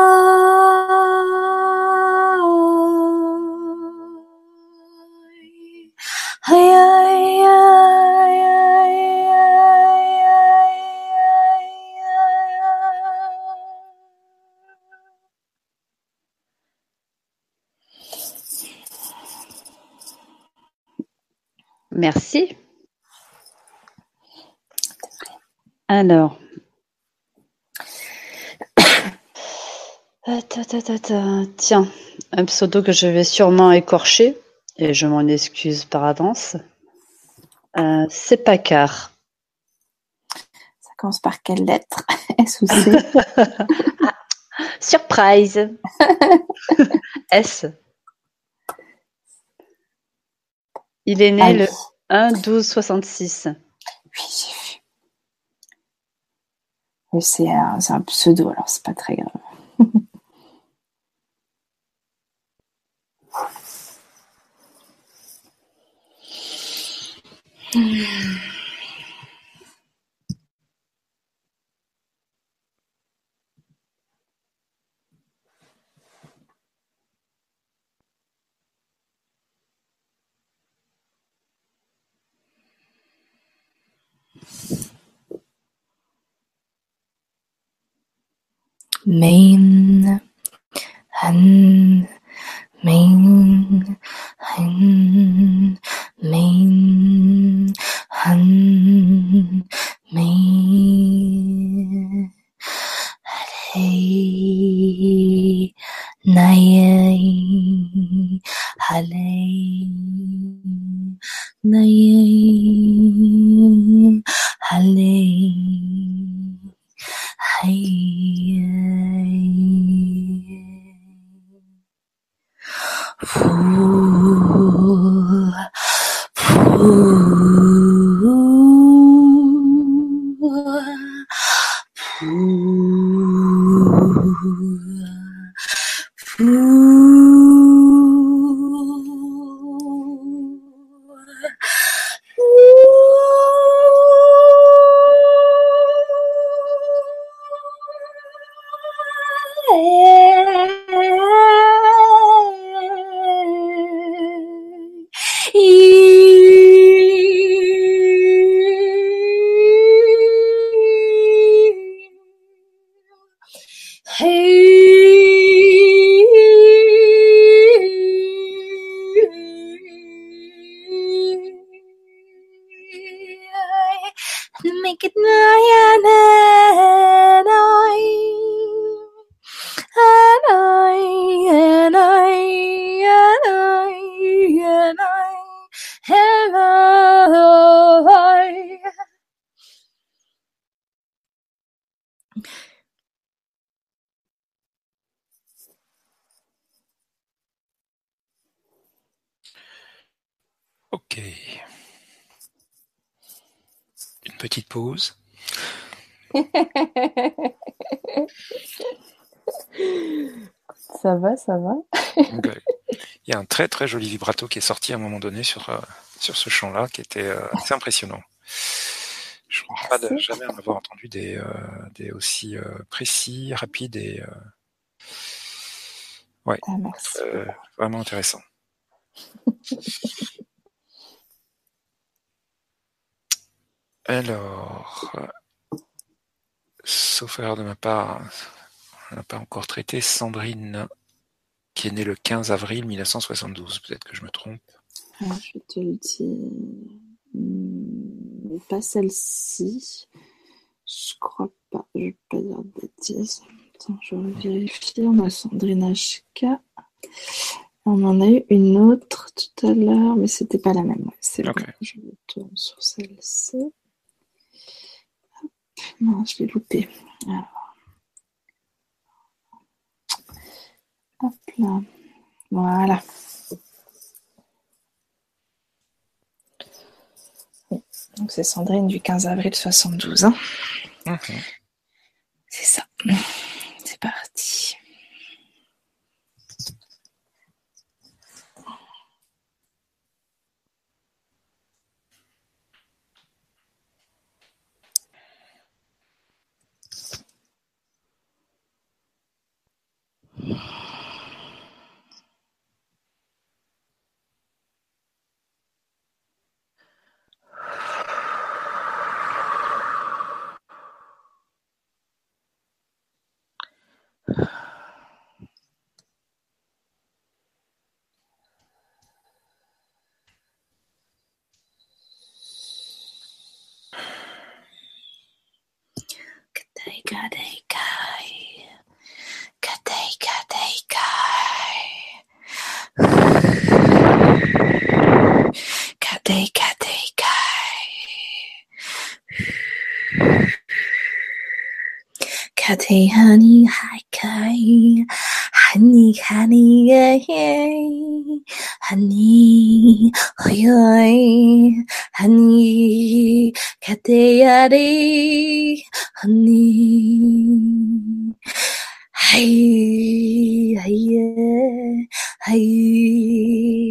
ta, ta. Tiens, un pseudo que je vais sûrement écorcher, et je m'en excuse par avance. Euh, c'est Paccard. Ça commence par quelle lettre? S ou C? Surprise S. Il est né Ah le oui. 1 12 66. Oui, j'ai vu. Oui, c'est un, un pseudo, alors c'est pas très grave. Main, 明很明很明很。很 très très joli vibrato qui est sorti à un moment donné sur, euh, sur ce chant-là, qui était euh, assez impressionnant. Je ne crois pas de jamais en avoir entendu des, euh, des aussi précis, rapides et euh, Ah, merci. vraiment intéressants. Alors, sauf erreur de ma part, on n'a pas encore traité Sandrine, qui est née le 15 avril 1972. Peut-être que je me trompe. Alors, je te le dis. Pas celle-ci. Je crois pas. Je vais pas dire de bêtises. Attends, je vérifie. On a Sandrine HK. On en a eu une autre tout à l'heure, mais c'était pas la même. C'est Ok. bon. Je retourne sur celle-ci. Hop. Non, je l'ai loupé. Alors. Là. Voilà. Oui. Donc c'est Sandrine du 15 avril 72. hein. Mhm. C'est ça. C'est parti. Kadai, honey, hi, kai. Honey, honey, yeah, yeah. Honey, oi, oi. Honey, kadai, yari. honey. Hey, hey, yeah. hey,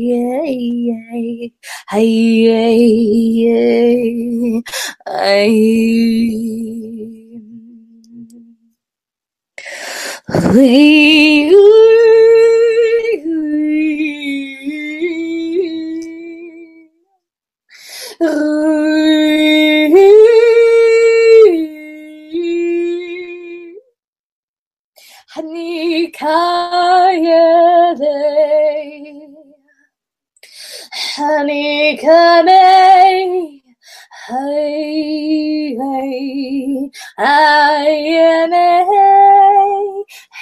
yeah, yeah. hey, Honey, come Hey, hey, I am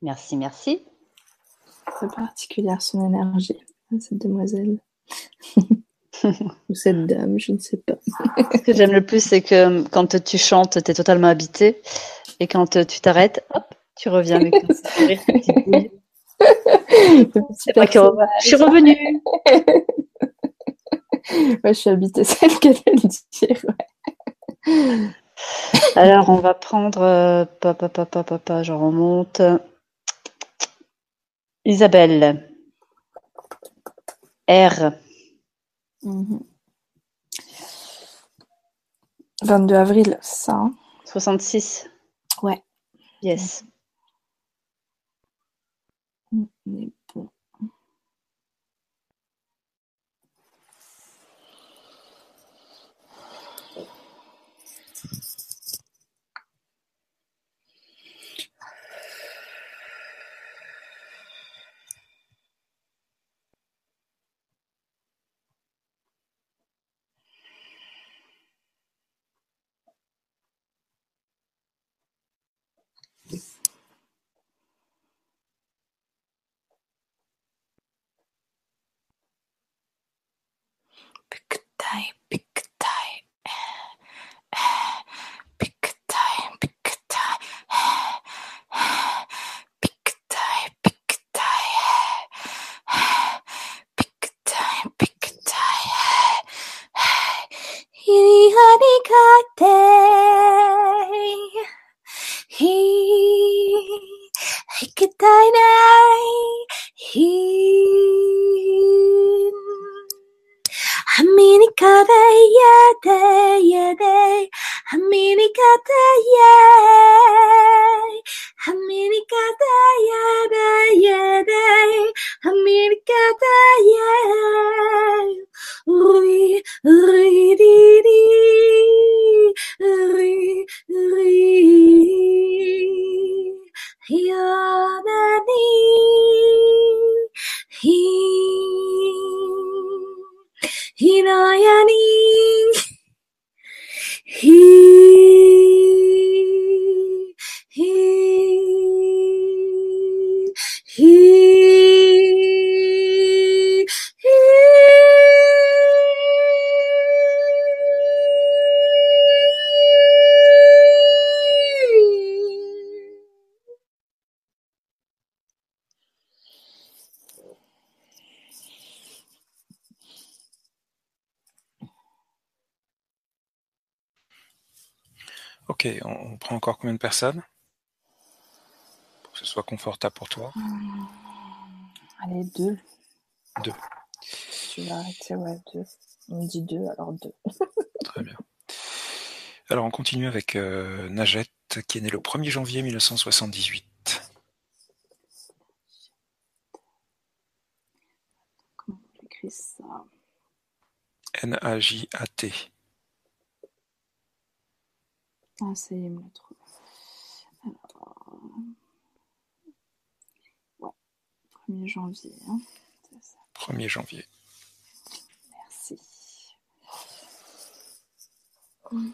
Merci, merci. C'est particulière son énergie, cette demoiselle. Ou cette dame, je ne sais pas. Ce que j'aime le plus, c'est que quand tu chantes, tu es totalement habité. Et quand tu t'arrêtes, hop, tu reviens avec ton sourire. C'est pas que- Je suis revenue. Ouais, je suis habitée, c'est le cas de le dire. ouais. Alors, on va prendre. euh, Papa, papa, papa, je remonte. Isabelle. R. Mhm. 22 avril, ça. hein. 66. Ouais. Yes. On name. Ok, on, on prend encore combien de personnes Pour que ce soit confortable pour toi? Allez, deux. Deux. Tu vas arrêter, ouais, deux. On dit deux, alors deux. Très bien. Alors on continue avec euh, Najet, qui est né le 1er janvier 1978. Comment on écrit ça? N-A-J-A-T. Ah, ça y est, me l'a trouvé. Alors... Ouais, 1er janvier. Hein. Ça. 1er janvier. Merci. Kain,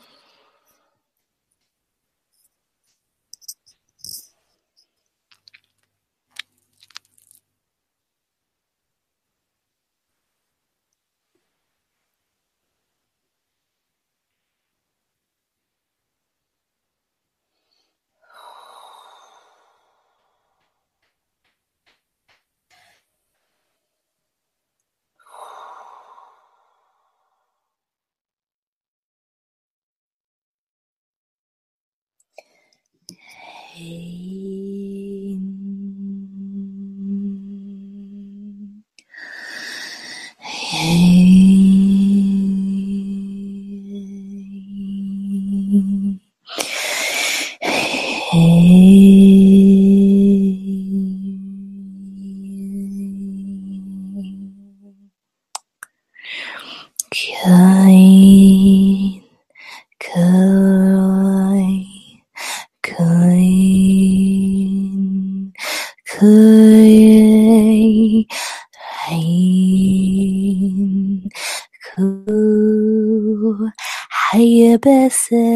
bessie.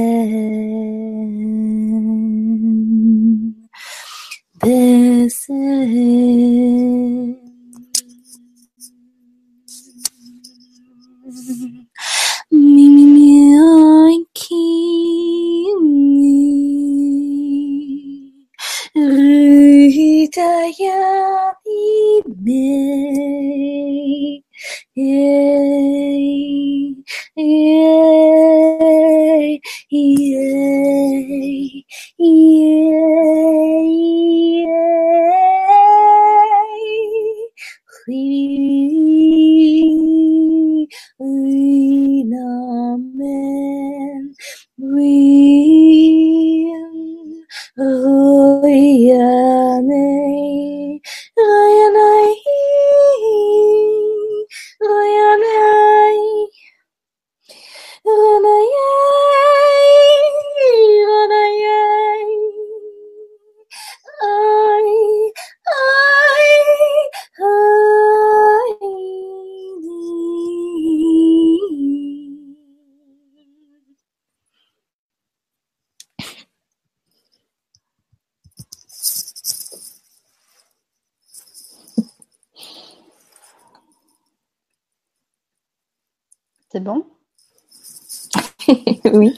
Hallelujah. Oui.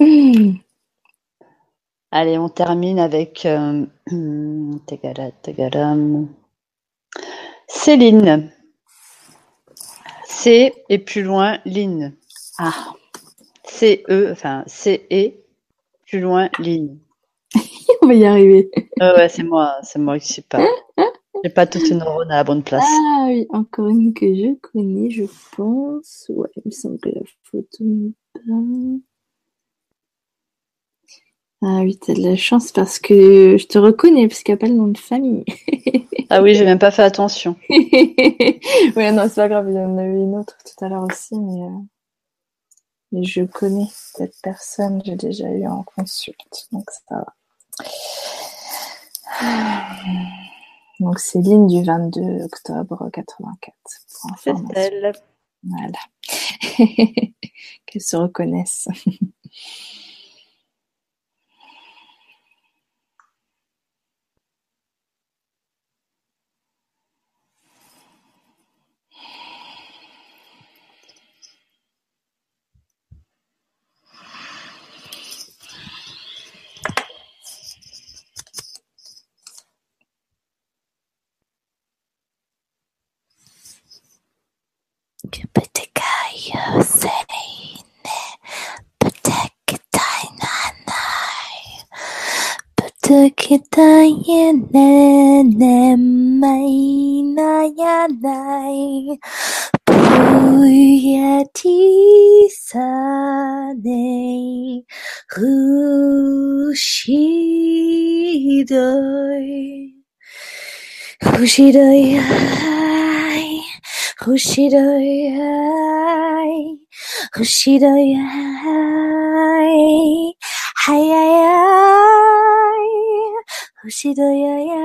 Allez, on termine avec euh. Céline. C et plus loin, Line. Ah. C-E, enfin C-E, plus loin, ligne. On va y arriver. Ouais, c'est moi, c'est moi qui sais pas. J'ai pas toutes les neurones à la bonne place. Ah oui, encore une que je connais, je pense. Ouais, il me semble que la photo n'est pas. Ah oui, t'as de la chance parce que je te reconnais, parce qu'il n'y a pas le nom de famille. ah oui, j'ai même pas fait attention. ouais, non, c'est pas grave, il y en a eu une autre tout à l'heure aussi, mais, euh, mais je connais cette personne, j'ai déjà eu en consulte, donc ça va. Donc Céline du 22 octobre 84. C'est elle. Voilà. Qu'elles se reconnaissent. きたいねねまいなやない。ぷや小さね。ふしどいふしどいいふしどいいふしどいいはいややい。星どやや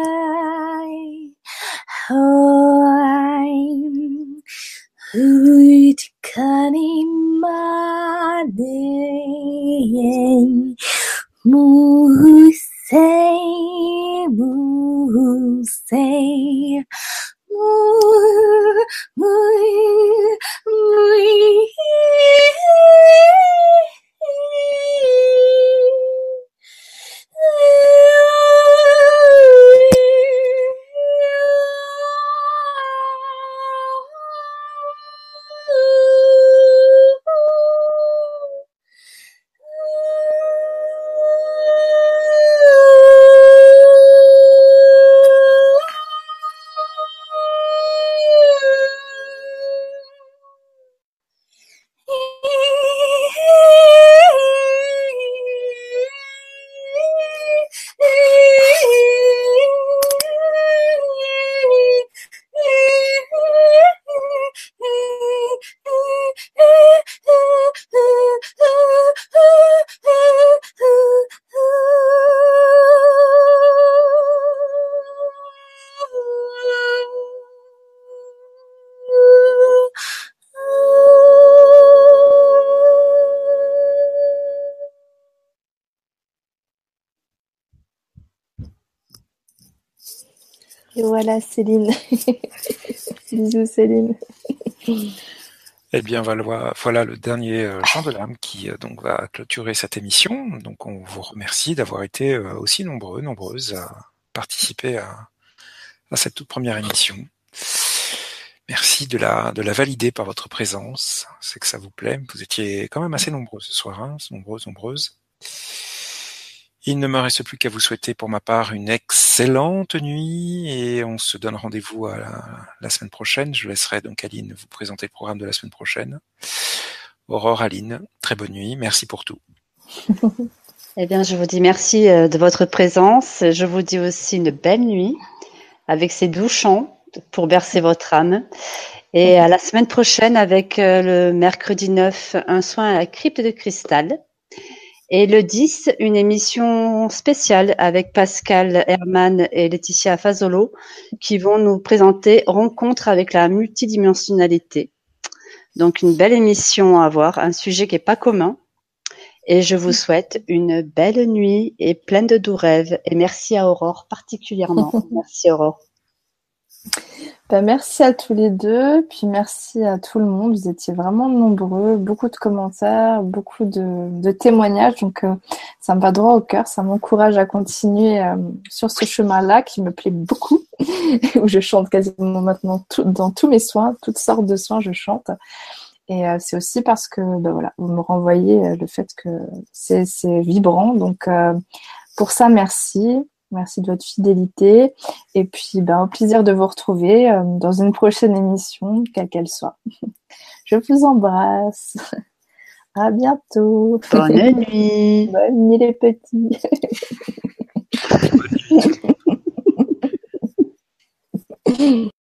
い。ほい。ういてかにまで。もうせい、むうせい。むう、いう、いう、Céline. Bisous Céline. Eh bien, voilà, le dernier euh, chant de l'âme qui euh, va clôturer cette émission. Donc, on vous remercie d'avoir été euh, aussi nombreux, nombreuses à participer à, cette toute première émission. Merci de la, de la valider par votre présence. C'est que ça vous plaît. Vous étiez quand même assez nombreux ce soir, hein, nombreuses, nombreuses. Il ne me reste plus qu'à vous souhaiter pour ma part une excellente nuit et on se donne rendez-vous à la, semaine prochaine. Je laisserai donc Aline vous présenter le programme de la semaine prochaine. Aurore, Aline, très bonne nuit. Merci pour tout. eh bien, je vous dis merci euh, de votre présence. Je vous dis aussi une belle nuit avec ces doux chants pour bercer votre âme. Et à la semaine prochaine avec euh, le mercredi 9, un soin à la crypte de cristal. Et le 10, une émission spéciale avec Pascal Herman et Laetitia Fazolo qui vont nous présenter Rencontre avec la multidimensionnalité. Donc une belle émission à voir, un sujet qui est pas commun. Et je vous souhaite une belle nuit et pleine de doux rêves. Et merci à Aurore particulièrement. merci Aurore. Ben, merci à tous les deux, puis merci à tout le monde. Vous étiez vraiment nombreux, beaucoup de commentaires, beaucoup de, témoignages. Donc, euh, ça me va droit au cœur. Ça m'encourage à continuer euh, sur ce chemin-là qui me plaît beaucoup, où je chante quasiment maintenant dans tous mes soins, toutes sortes de soins, je chante. Et c'est aussi parce que ben voilà, vous me renvoyez le fait que c'est vibrant. Donc pour ça, merci. Merci de votre fidélité. Et puis, ben, au plaisir de vous retrouver dans une prochaine émission, quelle qu'elle soit. Je vous embrasse. À bientôt. Bonne nuit. Bonne nuit les petits.